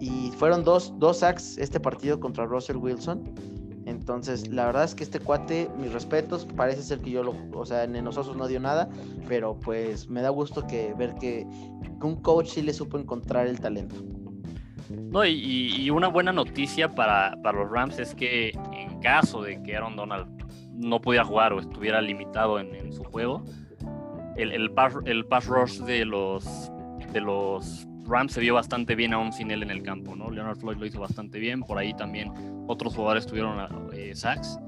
Speaker 1: Y fueron dos, dos sacks este partido contra Russell Wilson. Entonces, la verdad es que este cuate, mis respetos, parece ser que yo lo, o sea, en nosotros no dio nada, pero pues me da gusto que ver que, un coach sí le supo encontrar el talento.
Speaker 2: No, y, una buena noticia para, los Rams es que en caso de que Aaron Donald no pudiera jugar o estuviera limitado en, su juego, el, el, pass, el pass rush de los, de los Rams se vio bastante bien aún sin él en el campo, ¿no? Leonard Floyd lo hizo bastante bien, por ahí también otros jugadores tuvieron eh, sacks.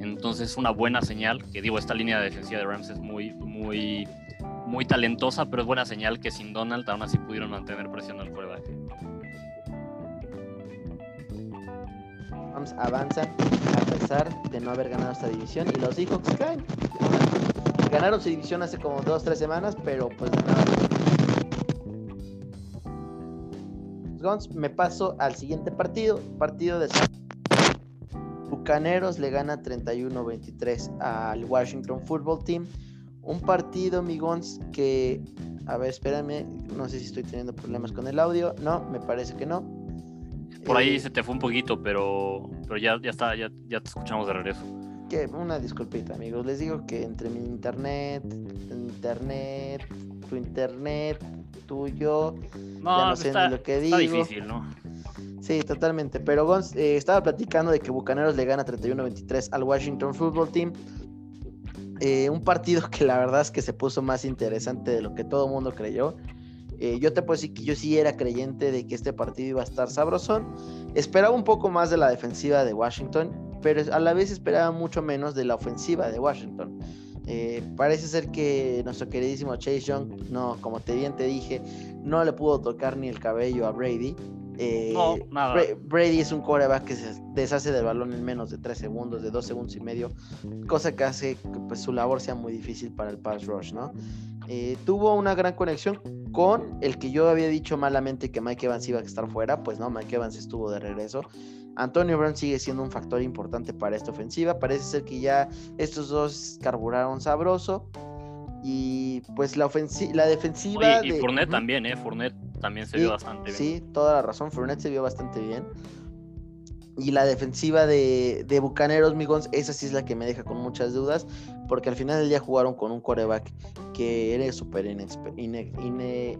Speaker 2: Entonces, una buena señal, que digo, esta línea de defensiva de Rams es muy, muy, muy talentosa, pero es buena señal que sin Donald aún así pudieron mantener presión al quarterback.
Speaker 1: Rams avanzan a pesar de no haber ganado esta división y los Seahawks caen. Ganaron su división hace como dos, tres semanas, pero pues Guns, me paso al siguiente partido, partido de Bucaneros le gana 31-23 al Washington Football Team. Un partido, mi que, a ver, espérame, no sé si estoy teniendo problemas con el audio. No, me parece que no.
Speaker 2: Por ahí eh, se te fue un poquito, pero, pero ya, ya está, ya, ya te escuchamos de regreso.
Speaker 1: Que una disculpita, amigos. Les digo que entre mi internet, internet, tu internet, tuyo. No, ya no sé ni lo que digo.
Speaker 2: Está difícil, ¿no?
Speaker 1: Sí, totalmente. Pero Gonz, eh, estaba platicando de que Bucaneros le gana 31-23 al Washington Football Team. Eh, un partido que la verdad es que se puso más interesante de lo que todo el mundo creyó. Eh, yo te puedo decir que yo sí era creyente de que este partido iba a estar sabrosón. Esperaba un poco más de la defensiva de Washington, pero a la vez esperaba mucho menos de la ofensiva de Washington. Eh, parece ser que nuestro queridísimo Chase Young, no, como te bien te dije, no le pudo tocar ni el cabello a Brady.
Speaker 2: Eh, no, nada.
Speaker 1: Brady es un coreback que se deshace del balón en menos de 3 segundos, de 2 segundos y medio, cosa que hace que pues, su labor sea muy difícil para el pass rush, ¿no? Eh, tuvo una gran conexión con el que yo había dicho malamente que Mike Evans iba a estar fuera, pues no, Mike Evans estuvo de regreso. Antonio Brown sigue siendo un factor importante para esta ofensiva. Parece ser que ya estos dos carburaron sabroso. Y pues la, la defensiva.
Speaker 2: y Fournette también, ¿eh? Fournette también se vio bastante bien.
Speaker 1: Sí, toda la razón. Fournette se vio bastante bien. Y la defensiva de, de Bucaneros, Migons, esa sí es la que me deja con muchas dudas. Porque al final del día jugaron con un coreback que era súper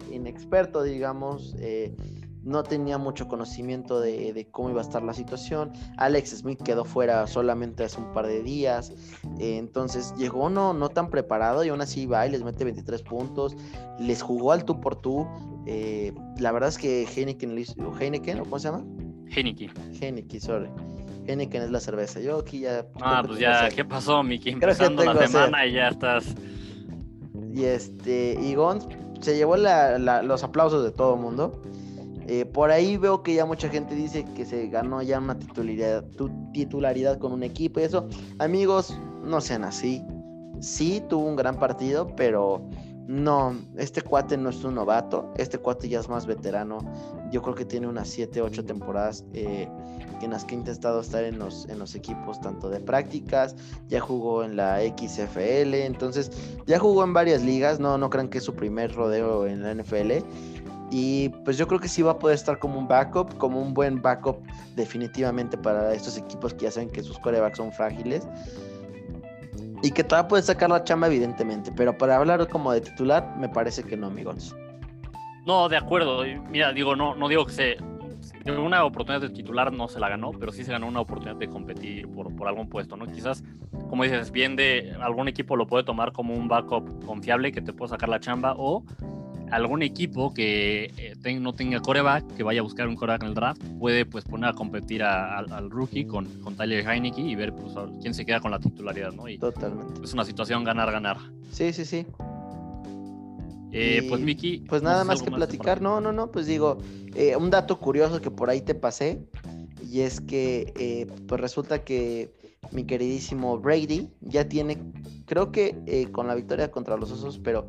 Speaker 1: inexperto, digamos. Eh, no tenía mucho conocimiento de, cómo iba a estar la situación. Alex Smith quedó fuera solamente hace un par de días. Eh, entonces llegó no, no tan preparado y aún así va y les mete 23 puntos. Les jugó al tú por tú. Eh, la verdad es que Heineken, Heineken, ¿cómo se llama?
Speaker 2: Heineken.
Speaker 1: Heineken, sorry. Heineken es la cerveza. Yo aquí ya.
Speaker 2: Ah, pues ya, ¿qué pasó, Miki? Empezando la semana y ya estás.
Speaker 1: Y este, y Gons se llevó los aplausos de todo el mundo. Eh, por ahí veo que ya mucha gente dice que se ganó ya una titularidad, titularidad con un equipo y eso. Amigos, no sean así. Sí, tuvo un gran partido, pero no, este cuate no es un novato, este cuate ya es más veterano. Yo creo que tiene unas 7, 8 temporadas eh, en las que ha intentado estar en los, en los equipos tanto de prácticas, ya jugó en la XFL, entonces ya jugó en varias ligas, no, no crean que es su primer rodeo en la NFL. Y pues yo creo que sí va a poder estar como un backup, como un buen backup definitivamente para estos equipos que ya saben que sus corebacks son frágiles y que todavía puede sacar la chamba, evidentemente. Pero para hablar como de titular, me parece que no, amigos.
Speaker 2: No, de acuerdo. Mira, digo, no, no digo que se. Una oportunidad de titular no se la ganó, pero sí se ganó una oportunidad de competir por, por algún puesto, ¿no? Quizás, como dices, bien de algún equipo lo puede tomar como un backup confiable que te puede sacar la chamba o algún equipo que eh, no tenga coreback, que vaya a buscar un coreback en el draft, puede pues poner a competir al rookie con, con Tyler Heineke y ver pues, quién se queda con la titularidad, ¿no?
Speaker 1: Totalmente.
Speaker 2: Es una situación ganar-ganar.
Speaker 1: Sí, sí, sí.
Speaker 2: Eh, pues Miki.
Speaker 1: Pues nada más que platicar, no, no, no, pues digo, eh, un dato curioso que por ahí te pasé, y es que pues resulta que mi queridísimo Brady ya tiene, creo que con la victoria contra los Osos, pero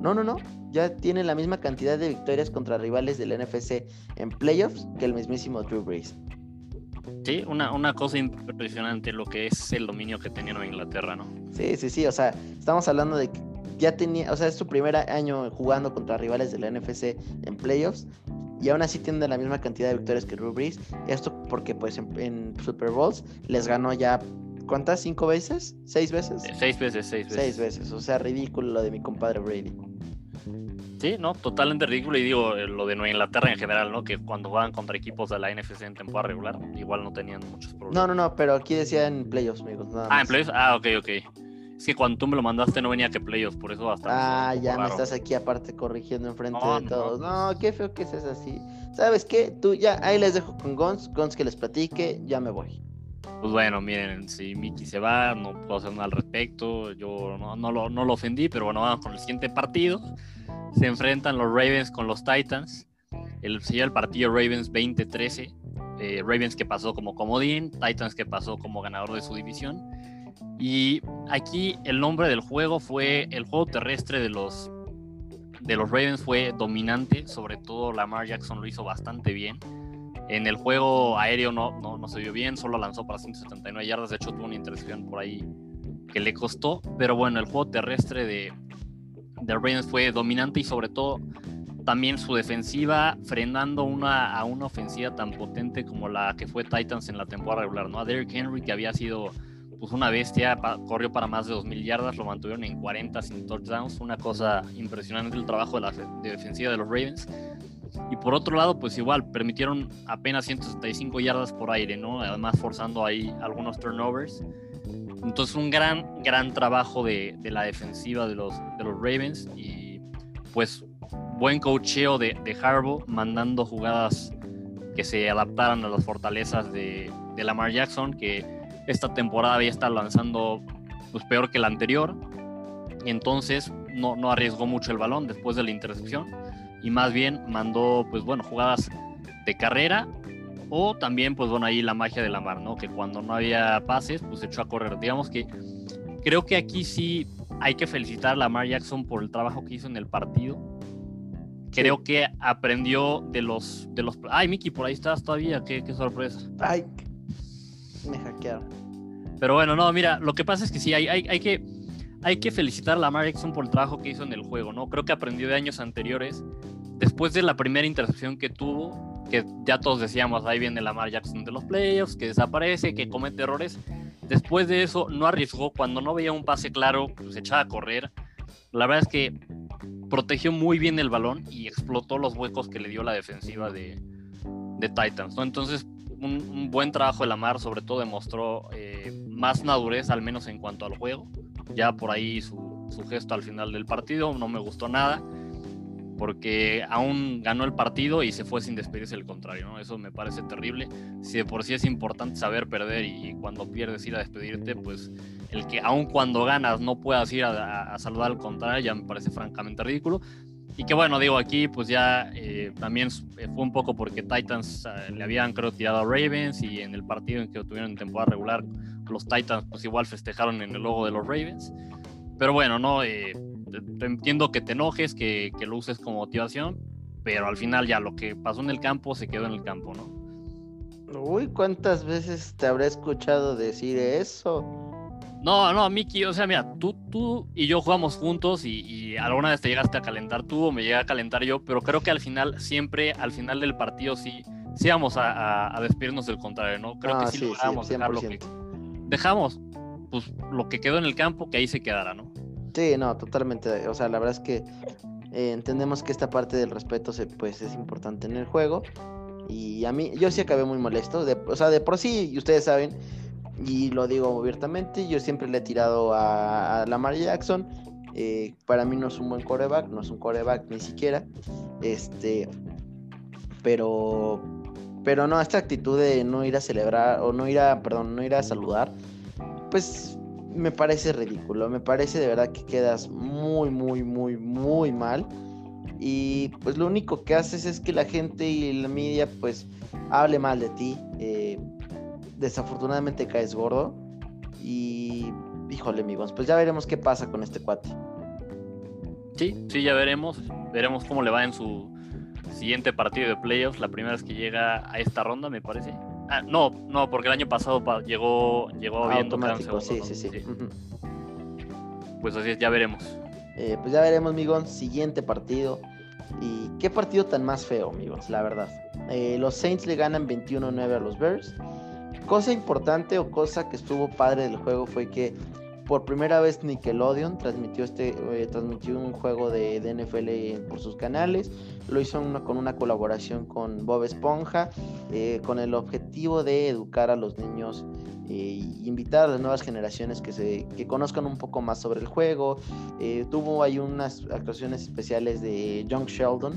Speaker 1: no, no, no. Ya tiene la misma cantidad de victorias contra rivales del NFC en playoffs que el mismísimo Drew Brees.
Speaker 2: Sí, una, una cosa impresionante lo que es el dominio que tenían en Inglaterra, ¿no?
Speaker 1: Sí, sí, sí. O sea, estamos hablando de que ya tenía, o sea, es su primer año jugando contra rivales del NFC en playoffs y aún así tiene la misma cantidad de victorias que Drew Brees. Esto porque pues en Super Bowls les ganó ya ¿Cuántas? ¿Cinco veces? ¿Seis veces?
Speaker 2: Eh, seis veces, seis veces.
Speaker 1: Seis veces, o sea, ridículo lo de mi compadre Brady.
Speaker 2: Sí, no, totalmente ridículo. Y digo, eh, lo de Nueva Inglaterra en general, ¿no? Que cuando jugaban contra equipos de la NFC en temporada regular, igual no tenían muchos problemas.
Speaker 1: No, no, no, pero aquí decía en playoffs, amigos.
Speaker 2: ah, en playoffs, ah, ok, ok. Es que cuando tú me lo mandaste no venía que playoffs, por eso bastante.
Speaker 1: Ah, ya me estás aquí aparte corrigiendo enfrente de todos. No, qué feo que seas así. ¿Sabes qué? Tú ya, ahí les dejo con Gons, Gons que les platique, ya me voy.
Speaker 2: Pues bueno, miren, si Mickey se va, no puedo hacer nada al respecto. Yo no, no, lo, no lo ofendí, pero bueno, vamos con el siguiente partido. Se enfrentan los Ravens con los Titans. El, sería el partido Ravens 2013. Eh, Ravens que pasó como comodín, Titans que pasó como ganador de su división. Y aquí el nombre del juego fue el juego terrestre de los, de los Ravens fue dominante, sobre todo Lamar Jackson lo hizo bastante bien en el juego aéreo no, no, se vio bien, solo lanzó para 179 yardas, de hecho tuvo una intercepción por ahí que le costó, pero bueno, el juego terrestre de, de Ravens fue dominante y sobre todo también su defensiva frenando una, a una ofensiva tan potente como la que fue Titans en la temporada regular, ¿no? A Derrick Henry, que había sido pues una bestia, corrió para más de 2.000 yardas, lo mantuvieron en 40 sin touchdowns, una cosa impresionante el trabajo de la defensiva de los Ravens. Y por otro lado, pues igual, permitieron apenas 165 yardas por aire, ¿no? Además forzando ahí algunos turnovers. Entonces un gran, gran trabajo de, de la defensiva de los, de los Ravens y pues buen cocheo de, de Harbaugh, mandando jugadas que se adaptaran a las fortalezas de, de Lamar Jackson, que esta temporada había estado lanzando pues peor que la anterior. Entonces no, no arriesgó mucho el balón después de la intercepción y más bien mandó, pues bueno, jugadas de carrera o también, pues bueno, ahí la magia de la mar, ¿no? Que cuando no había pases, pues echó a correr. Digamos que creo que aquí sí hay que felicitar a Lamar Jackson por el trabajo que hizo en el partido. Creo que aprendió de los, de los... Ay, Miki, por ahí estás todavía, qué, qué sorpresa.
Speaker 1: Ay, me hackearon.
Speaker 2: Pero bueno, no, mira, lo que pasa es que sí, hay, hay, hay que hay que felicitar a Lamar Jackson por el trabajo que hizo en el juego, ¿no? Creo que aprendió de años anteriores. Después de la primera intercepción que tuvo, que ya todos decíamos, ahí viene Lamar Jackson de los playoffs, que desaparece, que comete errores. Después de eso, no arriesgó. Cuando no veía un pase claro, pues echaba a correr. La verdad es que protegió muy bien el balón y explotó los huecos que le dio la defensiva de, Titans, ¿no? Entonces, un, buen trabajo de Lamar, sobre todo demostró eh, más madurez, al menos en cuanto al juego ya por ahí su, su, gesto al final del partido no me gustó nada, porque aún ganó el partido y se fue sin despedirse del contrario, ¿no? Eso me parece terrible. Si de por sí es importante saber perder y, cuando pierdes ir a despedirte, pues el que aún cuando ganas no puedas ir a, saludar al contrario ya me parece francamente ridículo. Y que bueno, digo, aquí pues ya eh, también eh, fue un poco porque Titans eh, le habían creo tirado a Ravens y en el partido en que tuvieron en temporada regular, los Titans pues igual festejaron en el logo de los Ravens. Pero bueno, no, entiendo que te enojes, que, que lo uses como motivación, pero al final ya lo que pasó en el campo se quedó en el campo, ¿no?
Speaker 1: Uy, ¿cuántas veces te habré escuchado decir eso?
Speaker 2: No, no, Miki, o sea, mira, tú, tú y yo jugamos juntos y, alguna vez te llegaste a calentar tú o me llegué a calentar yo, pero creo que al final, siempre al final del partido sí, sí vamos a, despedirnos del contrario, ¿no? Creo que ah, sí, sí logramos dejarlo dejamos pues lo que quedó en el campo, que ahí se quedara, ¿no?
Speaker 1: Sí, no, totalmente. O sea, la verdad es que eh, entendemos que esta parte del respeto se, pues es importante en el juego y a mí, yo sí acabé muy molesto. De, o sea, de por sí, y ustedes saben, y lo digo abiertamente, yo siempre le he tirado a, Lamar Jackson. Eh, para mí no es un buen coreback, no es un coreback ni siquiera. Este, pero, pero no, esta actitud de no ir a celebrar, o no ir a, perdón, no ir a saludar, pues me parece ridículo. Me parece de verdad que quedas muy, muy, muy, muy mal y pues lo único que haces es que la gente y la media pues hable mal de ti. Eh, desafortunadamente caes gordo y híjole amigos, pues ya veremos qué pasa con este cuate.
Speaker 2: Sí, sí, ya veremos. Veremos cómo le va en su siguiente partido de playoffs, la primera vez que llega a esta ronda, me parece. Ah, no, no, porque el año pasado llegó, llegó viendo
Speaker 1: Automático, sí, sí, sí,
Speaker 2: Pues así es, ya veremos.
Speaker 1: Eh, pues ya veremos, amigos. Siguiente partido. Y qué partido tan más feo, amigos, la verdad. Eh, los Saints le ganan 21-9 a los Bears. Cosa importante o cosa que estuvo padre del juego fue que por primera vez Nickelodeon transmitió este eh, transmitió un juego de, NFL por sus canales lo hizo con una colaboración con Bob Esponja eh, con el objetivo de educar a los niños e invitar a las nuevas generaciones que se que conozcan un poco más sobre el juego tuvo ahí unas actuaciones especiales de Young Sheldon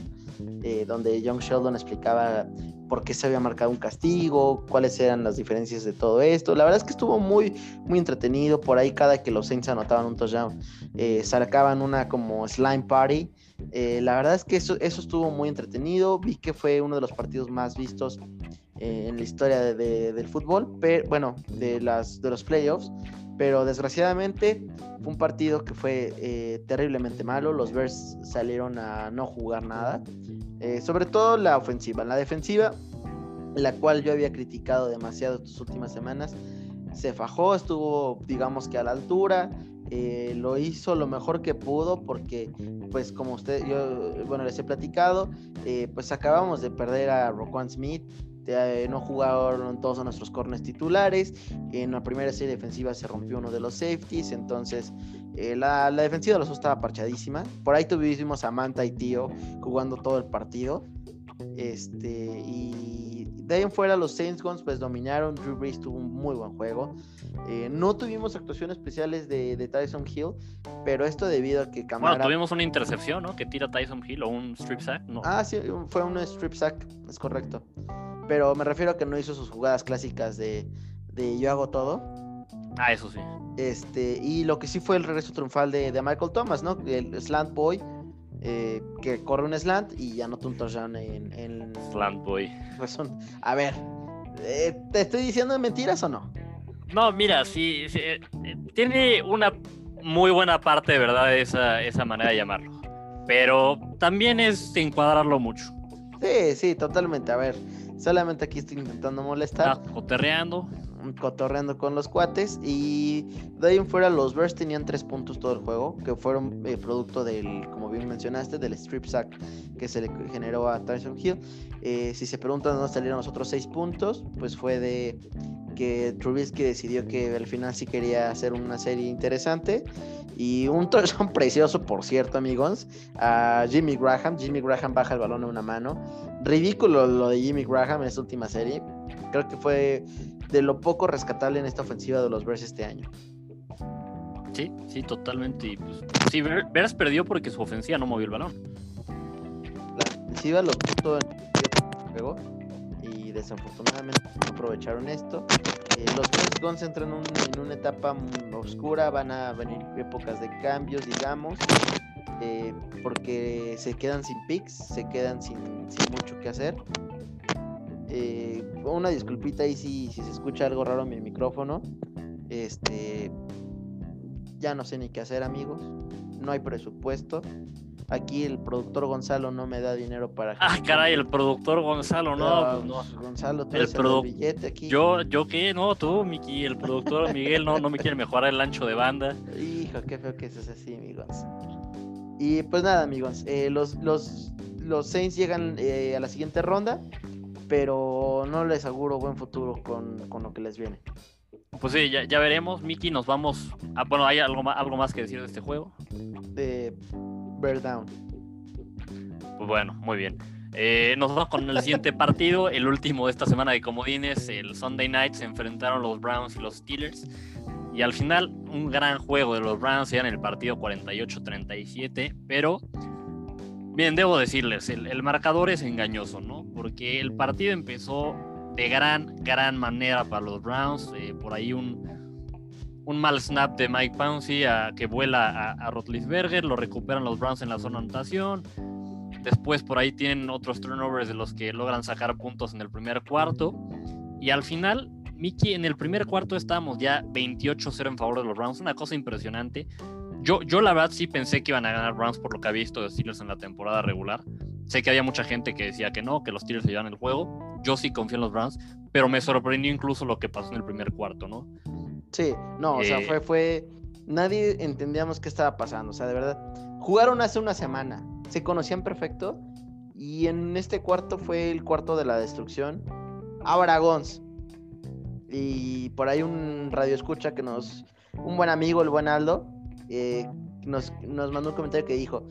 Speaker 1: donde Young Sheldon explicaba por qué se había marcado un castigo, cuáles eran las diferencias de todo esto. La verdad es que estuvo muy, muy entretenido. Por ahí cada que los Saints anotaban un touchdown, eh, sacaban una como slime party. Eh, la verdad es que eso, eso estuvo muy entretenido. Vi que fue uno de los partidos más vistos eh, en la historia del fútbol, pero, bueno, de, las, de los playoffs. Pero desgraciadamente fue un partido que fue eh, terriblemente malo. Los Bears salieron a no jugar nada. Eh, sobre todo la ofensiva. La defensiva, la cual yo había criticado demasiado estas últimas semanas, se fajó, estuvo digamos que a la altura. Eh, lo hizo lo mejor que pudo porque pues como usted yo bueno les he platicado pues acabamos de perder a Roquan Smith eh, no jugaron todos nuestros corners titulares. En la primera serie defensiva se rompió uno de los safeties. Entonces, eh, la, defensiva de los dos estaba parchadísima. Por ahí tuvimos a Manta y Tío jugando todo el partido. Este, y de ahí en fuera, los Saints Guns pues dominaron. Drew Brees tuvo un muy buen juego. Eh, no tuvimos actuaciones especiales de, de, Tyson Hill, pero esto debido a que
Speaker 2: Camara. Bueno, tuvimos una intercepción, ¿no? Que tira Tyson Hill o un strip sack, ¿no?
Speaker 1: Ah, sí, fue un strip sack, es correcto. Pero me refiero a que no hizo sus jugadas clásicas de, yo hago todo.
Speaker 2: Ah, eso sí.
Speaker 1: Este, y lo que sí fue el regreso triunfal de, Michael Thomas, ¿no? El slant boy, eh, que corre un slant y anota un touchdown en, en...
Speaker 2: Slant boy.
Speaker 1: A ver, eh, ¿te estoy diciendo mentiras o no?
Speaker 2: No, mira, sí, eh, tiene una muy buena parte de verdad esa, esa manera de llamarlo. Pero también es encuadrarlo mucho.
Speaker 1: Sí, sí, totalmente. A ver, Solamente aquí estoy intentando molestar.
Speaker 2: Ah, cotorreando.
Speaker 1: Cotorreando con los cuates. Y de ahí en fuera, los Bears tenían tres puntos todo el juego, que fueron eh, producto del, como bien mencionaste, del strip sack que se le generó a Tyson Hill. Eh, si se preguntan dónde salieron los otros seis puntos, pues fue de que Trubisky decidió que al final sí quería hacer una serie interesante. Y un [LAUGHS] touchdown precioso, por cierto, amigos, a Jimmy Graham. Jimmy Graham baja el balón en una mano ridículo lo de Jimmy Graham en esta última serie. Creo que fue de lo poco rescatable en esta ofensiva de los Bears este año.
Speaker 2: Sí, sí, totalmente. Y pues, sí, Bears perdió porque su ofensiva no movió el balón.
Speaker 1: La ofensiva lo puso en juego y desafortunadamente no aprovecharon esto. Eh, los Bears Guns entran en, una etapa oscura, van a venir épocas de cambios, digamos. eh, porque se quedan sin picks, se quedan sin, sin mucho que hacer. Eh, una disculpita ahí si, si se escucha algo raro en mi micrófono. Este, ya no sé ni qué hacer, amigos. No hay presupuesto. Aquí el productor Gonzalo no me da dinero para.
Speaker 2: Ah, caray, el productor Gonzalo, no,
Speaker 1: Ah,
Speaker 2: pues no.
Speaker 1: pues, Gonzalo, tú
Speaker 2: El produ-
Speaker 1: billete aquí.
Speaker 2: Yo, yo qué, no, tú, Miki, el productor Miguel, no, no me quiere mejorar el ancho de banda.
Speaker 1: Hijo, qué feo que seas así, amigos. Y pues nada, amigos. eh, los, los, los Saints llegan eh, a la siguiente ronda, pero no les auguro buen futuro con, con lo que les viene.
Speaker 2: Pues sí, ya, ya veremos, Miki, nos vamos. a- bueno, ¿hay algo más, algo más que decir de este juego?
Speaker 1: De Bear Down.
Speaker 2: Pues bueno, muy bien. Eh, nos vamos con el siguiente [LAUGHS] partido, el último de esta semana de comodines, el Sunday Night, se enfrentaron los Browns y los Steelers. Y al final, un gran juego de los Browns, en el partido 48-37, pero bien, debo decirles, el, el marcador es engañoso, ¿no? Porque el partido empezó de gran, gran manera para los Browns, eh, por ahí un, un mal snap de Mike Pouncey a, que vuela a, a Rotlisberger, lo recuperan los Browns en la zona de anotación. Después por ahí tienen otros turnovers de los que logran sacar puntos en el primer cuarto. Y al final, Mickey, en el primer cuarto estábamos ya 28-0 en favor de los Browns. Una cosa impresionante. Yo, yo la verdad sí pensé que iban a ganar Browns por lo que había visto de Steelers en la temporada regular. Sé que había mucha gente que decía que no, que los Steelers se llevan el juego. Yo sí confío en los Browns, pero me sorprendió incluso lo que pasó en el primer cuarto, ¿no?
Speaker 1: Sí, no, o sea,
Speaker 2: Eh,
Speaker 1: fue, fue. Nadie entendíamos qué estaba pasando. O sea, de verdad. Jugaron hace una semana. Se conocían perfecto. Y en este cuarto fue el cuarto de la destrucción. Ahora Gons. Y por ahí un radio escucha que nos. Un buen amigo, el buen Aldo. Eh, nos, nos mandó un comentario que dijo.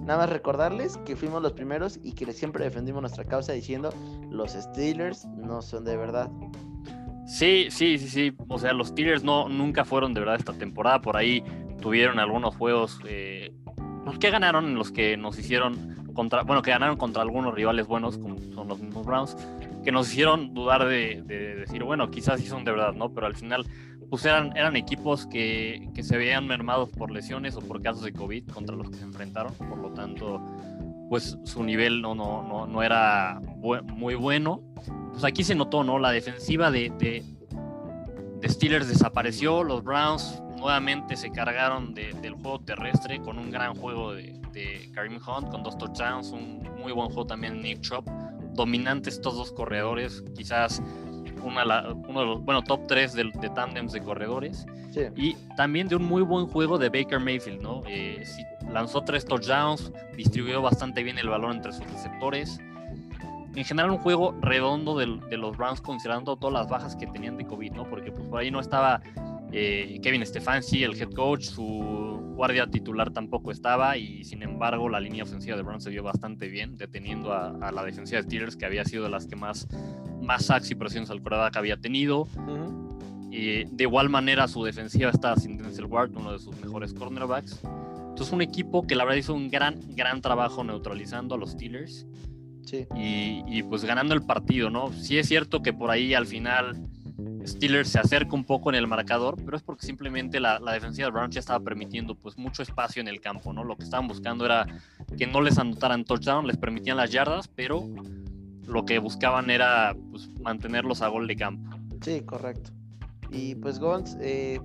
Speaker 1: Nada más recordarles que fuimos los primeros y que siempre defendimos nuestra causa diciendo los Steelers no son de verdad.
Speaker 2: Sí, sí, sí, sí. O sea, los Steelers no, nunca fueron de verdad esta temporada. Por ahí tuvieron algunos juegos eh, pues, que ganaron en los que nos hicieron contra, bueno, que ganaron contra algunos rivales buenos, como son los mismos Browns, que nos hicieron dudar de, de decir, bueno, quizás sí son de verdad, ¿no? Pero al final, pues eran, equipos que, que se veían mermados por lesiones o por casos de COVID contra los que se enfrentaron. Por lo tanto, pues su nivel no, no, no, no era muy bueno. Pues aquí se notó, ¿no? La defensiva de, de, Steelers desapareció. Los Browns nuevamente se cargaron de- del juego terrestre con un gran juego de, de Kareem Hunt, con dos touchdowns, un muy buen juego también Nick Chop. Dominantes estos dos corredores, quizás una, uno de los, bueno, top 3 de, de tándems de corredores.
Speaker 1: Sí.
Speaker 2: Y también de un muy buen juego de Baker Mayfield, ¿no? Eh, sí, lanzó tres touchdowns, distribuyó bastante bien el balón entre sus receptores. En general, un juego redondo de, los Browns, considerando todas las bajas que tenían de COVID, ¿no? Porque pues, por ahí no estaba eh, Kevin Stefanski, el head coach, su guardia titular tampoco estaba, y sin embargo, la línea ofensiva de Browns se vio bastante bien, deteniendo a, a la defensiva de Steelers, que había sido de las que más, más sacks y presiones al que había tenido. Y de igual manera su defensiva está sin Denzel Ward, uno de sus mejores cornerbacks. Entonces un equipo que la verdad hizo un gran, gran trabajo neutralizando a los Steelers
Speaker 1: Sí.
Speaker 2: y, y, pues ganando el partido, ¿no? Sí es cierto que por ahí al final Steelers se acerca un poco en el marcador, pero es porque simplemente la, la defensiva de Browns ya estaba permitiendo pues mucho espacio en el campo, ¿no? Lo que estaban buscando era que no les anotaran touchdown, les permitían las yardas, pero lo que buscaban era pues mantenerlos a gol de campo.
Speaker 1: Sí, correcto. Y pues Gons, eh,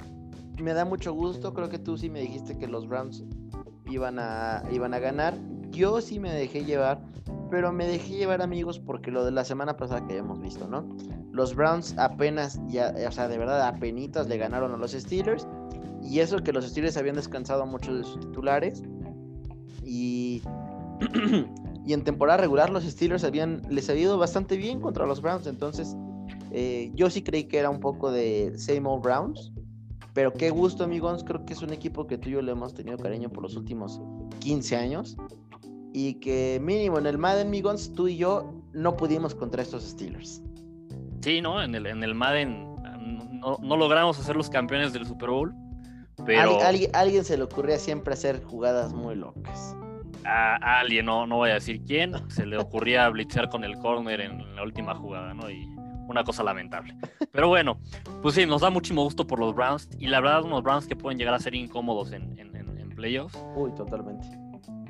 Speaker 1: me da mucho gusto. Creo que tú sí me dijiste que los Browns iban a, iban a ganar. Yo sí me dejé llevar, pero me dejé llevar amigos porque lo de la semana pasada que habíamos visto, ¿no? Los Browns apenas, ya, o sea, de verdad, apenitas le ganaron a los Steelers. Y eso que los Steelers habían descansado muchos de sus titulares. Y, [CLEARS THROAT] y en temporada regular los Steelers habían, les había bastante bien contra los Browns. Entonces, eh, yo sí creí que era un poco de same old Browns. Pero qué gusto, amigos. Creo que es un equipo que tú y yo le hemos tenido cariño por los últimos 15 años. Y que mínimo en el Madden, amigos, tú y yo no pudimos contra estos Steelers.
Speaker 2: Sí, ¿no? En el, en el Madden no, no logramos hacer los campeones del Super Bowl. Pero
Speaker 1: Algu- alguien, alguien se le ocurría siempre hacer jugadas muy locas.
Speaker 2: a, alguien, no, no voy a decir quién, se le ocurría [LAUGHS] blitzear con el corner en la última jugada, ¿no? Y una cosa lamentable. Pero bueno, pues sí, nos da muchísimo gusto por los Browns. Y la verdad, unos Browns que pueden llegar a ser incómodos en, en, en- en playoffs.
Speaker 1: Uy, totalmente.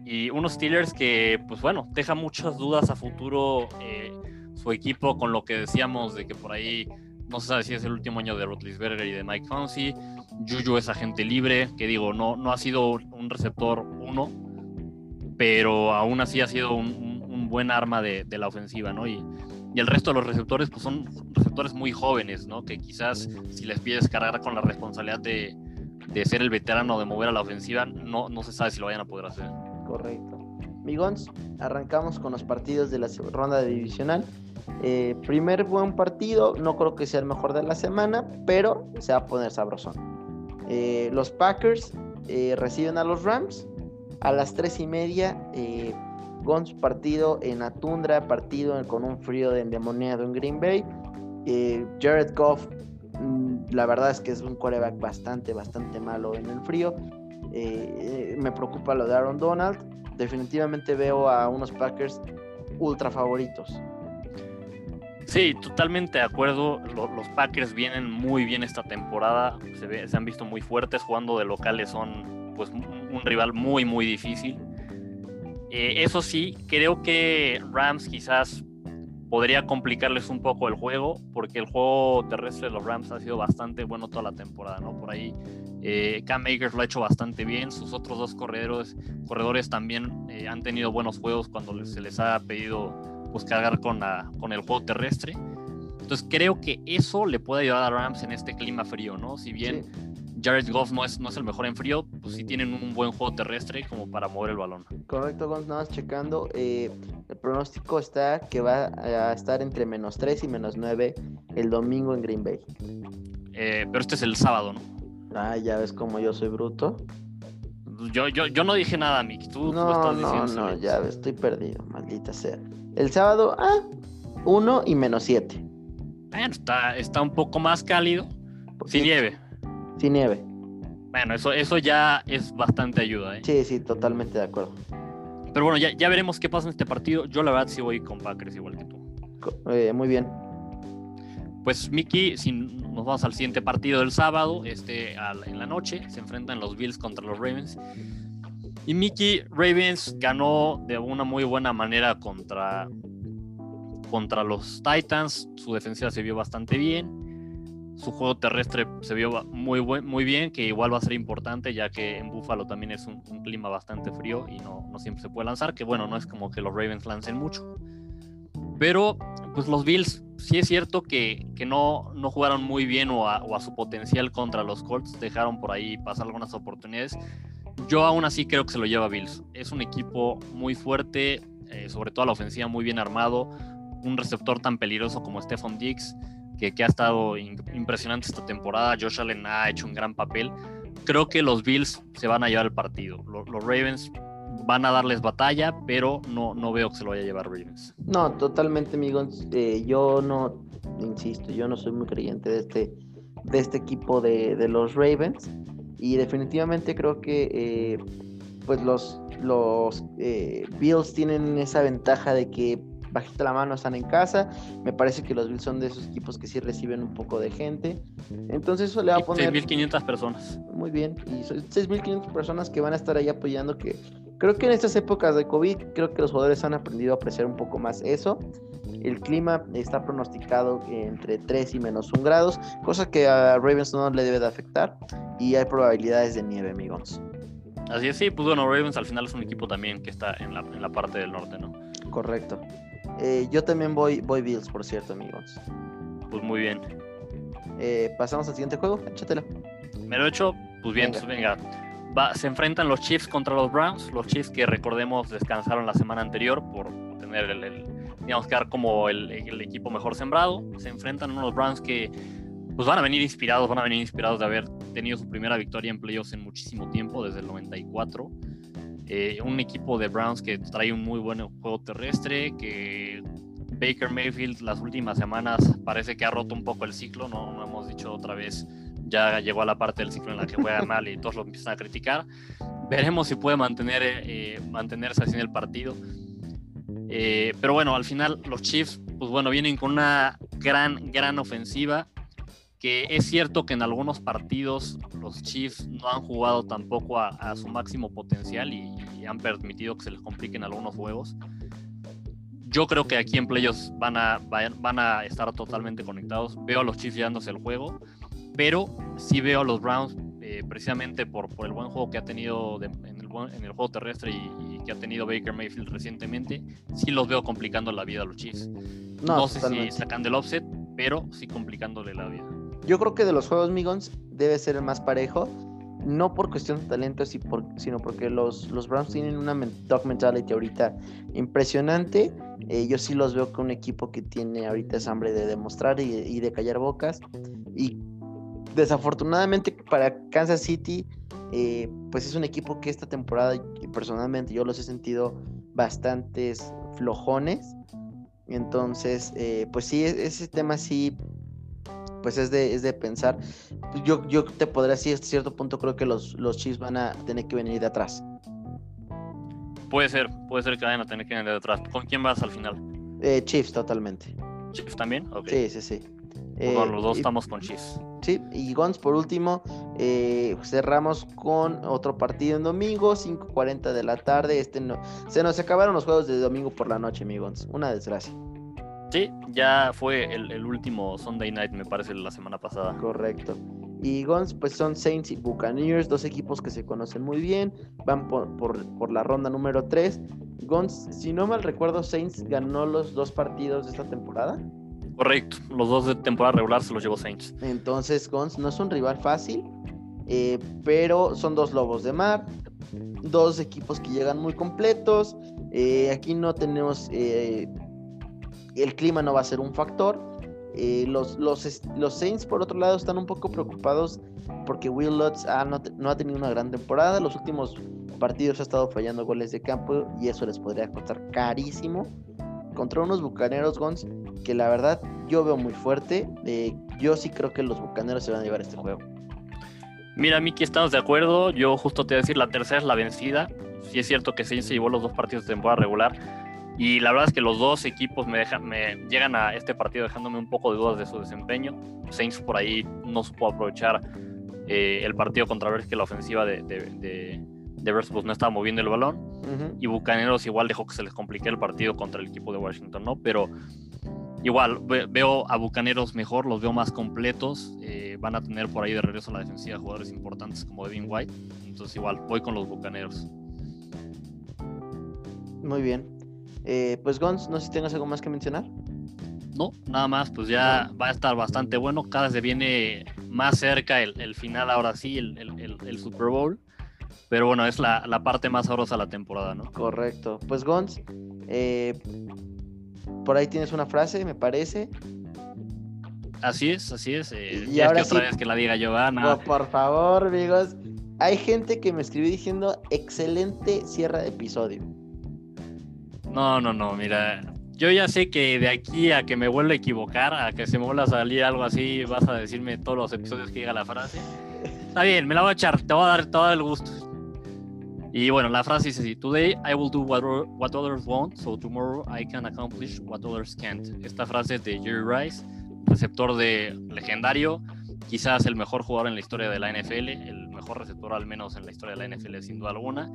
Speaker 2: Y unos Steelers que, pues bueno, deja muchas dudas a futuro eh, su equipo con lo que decíamos de que por ahí no se sabe si es el último año de Rotlisberger y de Mike Fonsi. Juju es agente libre, que digo, no, no ha sido un receptor uno, pero aún así ha sido un, buen arma de, la ofensiva, ¿no? Y, y, el resto de los receptores, pues son receptores muy jóvenes, ¿no? Que quizás si les pides cargar con la responsabilidad de, de ser el veterano de mover a la ofensiva, no, no se sabe si lo vayan a poder hacer.
Speaker 1: Correcto. Migons, arrancamos con los partidos de la ronda divisional. Eh, primer buen partido, no creo que sea el mejor de la semana, pero se va a poner sabrosón. Eh, los Packers eh, reciben a los Rams a las tres y media. Gons partido en la tundra, partido con un frío de endemoniado en Green Bay. Jared Goff, mm, la verdad es que es un quarterback bastante, bastante malo en el frío. me preocupa lo de Aaron Donald. Definitivamente veo a unos Packers ultra favoritos.
Speaker 2: Sí, totalmente de acuerdo. Los, Packers vienen muy bien esta temporada. Se, han visto muy fuertes. Jugando de locales son pues un, rival muy, muy difícil. Eh, eso sí, creo que Rams quizás podría complicarles un poco el juego, porque el juego terrestre de los Rams ha sido bastante bueno toda la temporada, ¿no? Por ahí eh, Cam Akers lo ha hecho bastante bien, sus otros dos corredores, corredores también eh, han tenido buenos juegos cuando se les ha pedido pues cargar con, la, con el juego terrestre. Entonces creo que eso le puede ayudar a Rams en este clima frío, ¿no? Si bien Jared Goff no es, no es el mejor en frío, pues sí tienen un buen juego terrestre como para mover el balón.
Speaker 1: Correcto, Goff, nada más checando. Eh, el pronóstico está que va a estar entre menos 3 y menos 9 el domingo en Green Bay.
Speaker 2: Eh, pero este es el sábado, ¿no?
Speaker 1: Ah, ya ves como yo soy bruto.
Speaker 2: Yo, yo, yo no dije nada, Mick. Tú,
Speaker 1: no, estás diciendo. No, no, ya estoy perdido, maldita sea. El sábado, ah, 1 y menos 7.
Speaker 2: Bueno, está, está un poco más cálido. Sin nieve.
Speaker 1: Sin nieve.
Speaker 2: Bueno, eso, eso ya es bastante ayuda. ¿eh?
Speaker 1: Sí, sí, totalmente de acuerdo.
Speaker 2: Pero bueno, ya, ya veremos qué pasa en este partido. Yo la verdad sí voy con Packers igual que tú.
Speaker 1: Eh, muy bien.
Speaker 2: Pues Mickey, si nos vamos al siguiente partido del sábado, este en la noche, se enfrentan los Bills contra los Ravens. Y Mickey Ravens ganó de una muy buena manera contra, contra los Titans. Su defensiva se vio bastante bien. Su juego terrestre se vio muy, muy bien, que igual va a ser importante, ya que en Buffalo también es un, clima bastante frío y no, no, siempre se puede lanzar. Que bueno, no es como que los Ravens lancen mucho. Pero, pues los Bills, sí es cierto que, que no, no jugaron muy bien o a, o a su potencial contra los Colts. Dejaron por ahí pasar algunas oportunidades yo aún así creo que se lo lleva Bills. Es un equipo muy fuerte, eh, sobre todo a la ofensiva muy bien armado, un receptor tan peligroso como Stephon Diggs, que, ha estado impresionante esta temporada. Josh Allen ha hecho un gran papel. Creo que los Bills se van a llevar el partido. Los, Ravens van a darles batalla, pero no, no veo que se lo vaya a llevar Ravens.
Speaker 1: No, totalmente, amigos. Eh, yo no, insisto, yo no soy muy creyente de este, de este equipo de, de los Ravens. Y definitivamente creo que eh, pues los, los eh, Bills tienen esa ventaja de que bajita la mano están en casa. Me parece que los Bills son de esos equipos que sí reciben un poco de gente. Entonces eso le va a poner...
Speaker 2: 6.500 personas.
Speaker 1: Muy bien. Y 6.500 personas que van a estar ahí apoyando que... Creo que en estas épocas de COVID, creo que los jugadores han aprendido a apreciar un poco más eso. El clima está pronosticado entre 3 y menos 1 grados, cosa que a Ravens no le debe de afectar. Y hay probabilidades de nieve, amigos.
Speaker 2: Así es, sí, pues bueno, Ravens al final es un equipo también que está en la, en la parte del norte, ¿no?
Speaker 1: Correcto. Eh, yo también voy, voy Bills, por cierto, amigos.
Speaker 2: Pues muy bien.
Speaker 1: Eh, Pasamos al siguiente juego, échatelo.
Speaker 2: Me lo he hecho, pues bien, venga. Pues venga. se enfrentan los Chiefs contra los Browns. Los Chiefs que recordemos descansaron la semana anterior por tener el, el digamos, quedar como el, equipo mejor sembrado. Se enfrentan a unos Browns que pues van a venir inspirados, van a venir inspirados de haber tenido su primera victoria en playoffs en muchísimo tiempo, desde el 94. Eh, un equipo de Browns que trae un muy buen juego terrestre, que Baker Mayfield las últimas semanas parece que ha roto un poco el ciclo, no, no hemos dicho otra vez, ya llegó a la parte del ciclo en la que juega mal y todos lo empiezan a criticar. Veremos si puede mantener, eh, mantenerse así en el partido. Eh, pero bueno, al final los Chiefs, pues bueno, vienen con una gran, gran ofensiva. que es cierto que en algunos partidos los Chiefs no han jugado tampoco a, su máximo potencial y, han permitido que se les compliquen algunos juegos. Yo creo que aquí en playoffs van a, van a estar totalmente conectados. Veo a los Chiefs llevándose el juego, pero sí veo a los Browns eh, precisamente por, por el buen juego que ha tenido en, el, en, el, juego terrestre y, que ha tenido Baker Mayfield recientemente, sí los veo complicando la vida a los Chiefs. No, sé si sacan del offset, pero sí complicándole la vida.
Speaker 1: Yo creo que de los juegos Migons debe ser el más parejo, no por cuestión de talento, sino porque los, los Browns tienen una dog mentality ahorita impresionante. Eh, yo sí los veo con un equipo que tiene ahorita esa hambre de demostrar y, de callar bocas. Y desafortunadamente para Kansas City, eh, pues es un equipo que esta temporada, personalmente, yo los he sentido bastantes flojones. Entonces, eh, pues sí, e-, ese tema sí pues es de, es de pensar. Yo, yo te podría decir, hasta cierto punto creo que los, los Chiefs van a tener que venir de atrás.
Speaker 2: Puede ser, puede ser que vayan a tener que venir de atrás. ¿Con quién vas al final?
Speaker 1: Eh, Chiefs, totalmente.
Speaker 2: ¿Chiefs también?
Speaker 1: Sí, sí, sí.
Speaker 2: Pues los dos estamos con Chiefs.
Speaker 1: Sí, y Gons por último, eh, cerramos con otro partido en domingo, 5.40 de la tarde. Este no, se nos acabaron los juegos de domingo por la noche, mi Gons. Una desgracia.
Speaker 2: Sí, ya fue el, último Sunday Night, me parece, la semana pasada.
Speaker 1: Correcto. Y Guns, pues son Saints y Buccaneers, dos equipos que se conocen muy bien, van por, por, la ronda número 3. Guns, si no mal recuerdo, Saints ganó los dos partidos de esta temporada.
Speaker 2: Correcto, los dos de temporada regular se los llevó Saints.
Speaker 1: Entonces, Guns no es un rival fácil, eh, pero son dos lobos de mar, dos equipos que llegan muy completos. Eh, aquí no tenemos eh, el clima no va a ser un factor. Los, los, los, Saints, por otro lado, están un poco preocupados porque Will Lutz no, ha tenido una gran temporada. Los últimos partidos ha estado fallando goles de campo y eso les podría costar carísimo. Contra unos bucaneros, Gons, que la verdad yo veo muy fuerte. Eh, yo sí creo que los bucaneros se van a llevar este juego.
Speaker 2: Mira, Miki, estamos de acuerdo. Yo justo te voy a decir, la tercera es la vencida. Sí es cierto que Saints se llevó los dos partidos de temporada regular y la verdad es que los dos equipos me, dejan, me llegan a este partido dejándome un poco de dudas de su desempeño. Saints por ahí no supo aprovechar eh, el partido contra ver que la ofensiva de, de, pues, no estaba moviendo el balón. Y Bucaneros igual dejó que se les complique el partido contra el equipo de Washington, ¿no? Pero igual veo a Bucaneros mejor, los veo más completos. Eh, van a tener por ahí de regreso a la defensiva jugadores importantes como Devin White. Entonces igual voy con los Bucaneros.
Speaker 1: Muy bien. Eh, pues Gons, no sé si tengas algo más que mencionar.
Speaker 2: No, nada más, pues ya va a estar bastante bueno. Cada vez se viene más cerca el, final, ahora sí, el, Super Bowl. Pero bueno, es la, parte más sabrosa de la temporada, ¿no?
Speaker 1: Correcto. Pues Gons, eh, por ahí tienes una frase, me parece.
Speaker 2: Así es, así es. Eh, y ahora que otra vez que la diga Giovanna.
Speaker 1: por favor, amigos. Hay gente que me escribió diciendo excelente cierre de episodio.
Speaker 2: No, no, no, mira, yo ya sé que de aquí a que me vuelva a equivocar, a que se me vuelva a salir algo así, vas a decirme todos los episodios que llega la frase. Está bien, me la voy a echar, te voy a dar todo el gusto. Y bueno, la frase dice así: Today I will do what, what others won't, so tomorrow I can accomplish what others can't. Esta frase es de Jerry Rice, receptor de legendario, quizás el mejor jugador en la historia de la NFL, el mejor receptor al menos en la historia de la NFL sin duda alguna.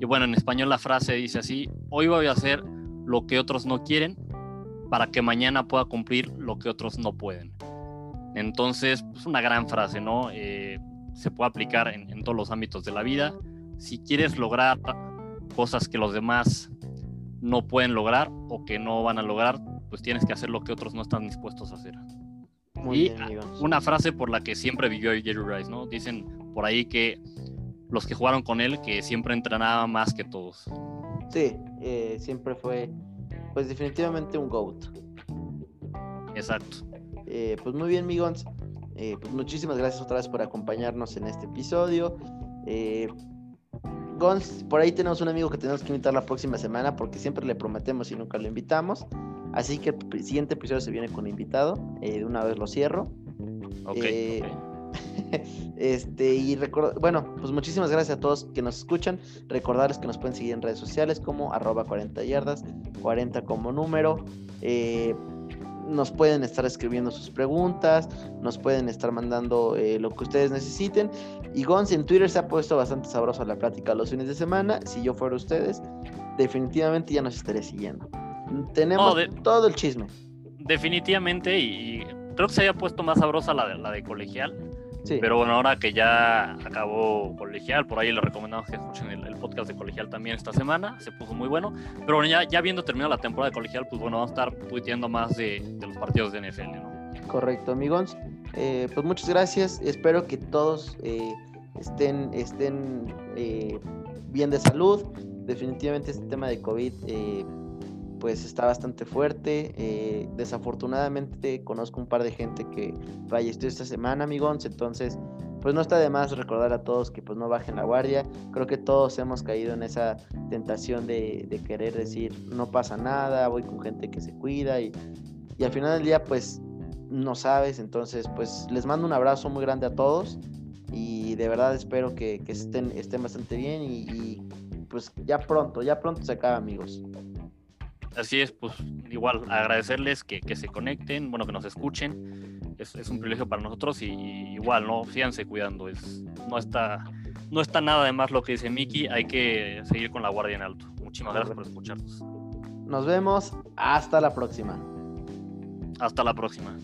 Speaker 2: Y bueno, en español la frase dice así, hoy voy a hacer lo que otros no quieren para que mañana pueda cumplir lo que otros no pueden. Entonces, es pues, una gran frase, ¿no? Eh, se puede aplicar en, en todos los ámbitos de la vida. Si quieres lograr cosas que los demás no pueden lograr o que no van a lograr, pues tienes que hacer lo que otros no están dispuestos a hacer y una frase por la que siempre vivió Jerry Rice, ¿no? Dicen por ahí que los que jugaron con él que siempre entrenaba más que todos.
Speaker 1: Sí, eh, siempre fue, pues definitivamente un GOAT.
Speaker 2: Exacto.
Speaker 1: Eh, pues muy bien, Migons. Eh, pues muchísimas gracias otra vez por acompañarnos en este episodio. Gons, por ahí tenemos un amigo que tenemos que invitar la próxima semana porque siempre le prometemos y nunca lo invitamos. Así que el siguiente episodio se viene con invitado. Eh, de una vez lo cierro.
Speaker 2: Ok. Eh, [LAUGHS]
Speaker 1: este, y bueno, pues muchísimas gracias a todos que nos escuchan. Recordarles que nos pueden seguir en redes sociales como arroba 40 yardas, 40 como número. Eh, nos pueden estar escribiendo sus preguntas, nos pueden estar mandando eh, lo que ustedes necesiten. Y Gons en Twitter se ha puesto bastante sabroso la plática los fines de semana. Si yo fuera ustedes, definitivamente ya nos estaré siguiendo. Tenemos todo el chisme.
Speaker 2: Definitivamente, y, creo que se había puesto más sabrosa la de, la de colegial. Pero bueno, ahora que ya acabó colegial, por ahí les recomendamos que escuchen el, podcast de colegial también esta semana, se puso muy bueno. Pero bueno, ya, ya viendo terminado la temporada de colegial, pues bueno, vamos a estar tuiteando más de, los partidos de NFL, ¿no?
Speaker 1: Correcto, amigos. Eh, pues muchas gracias. Espero que todos eh, estén, estén eh, bien de salud. Definitivamente este tema de COVID pues está bastante fuerte. Eh, desafortunadamente conozco un par de gente que falleció esta semana, amigos, entonces pues no está de más recordar a todos que pues no bajen la guardia. Creo que todos hemos caído en esa tentación de, querer decir no pasa nada, voy con gente que se cuida y, al final del día pues no sabes, entonces pues les mando un abrazo muy grande a todos y de verdad espero que, estén, estén bastante bien y, y pues ya pronto, ya pronto se acaba amigos.
Speaker 2: Así es, pues igual agradecerles que, se conecten, bueno, que nos escuchen. Es, un privilegio para nosotros y, igual, ¿no? Síganse cuidando. Es, no, está, no está nada de más lo que dice Miki. Hay que seguir con la guardia en alto. Muchísimas gracias por escucharnos.
Speaker 1: Nos vemos. Hasta la próxima.
Speaker 2: Hasta la próxima.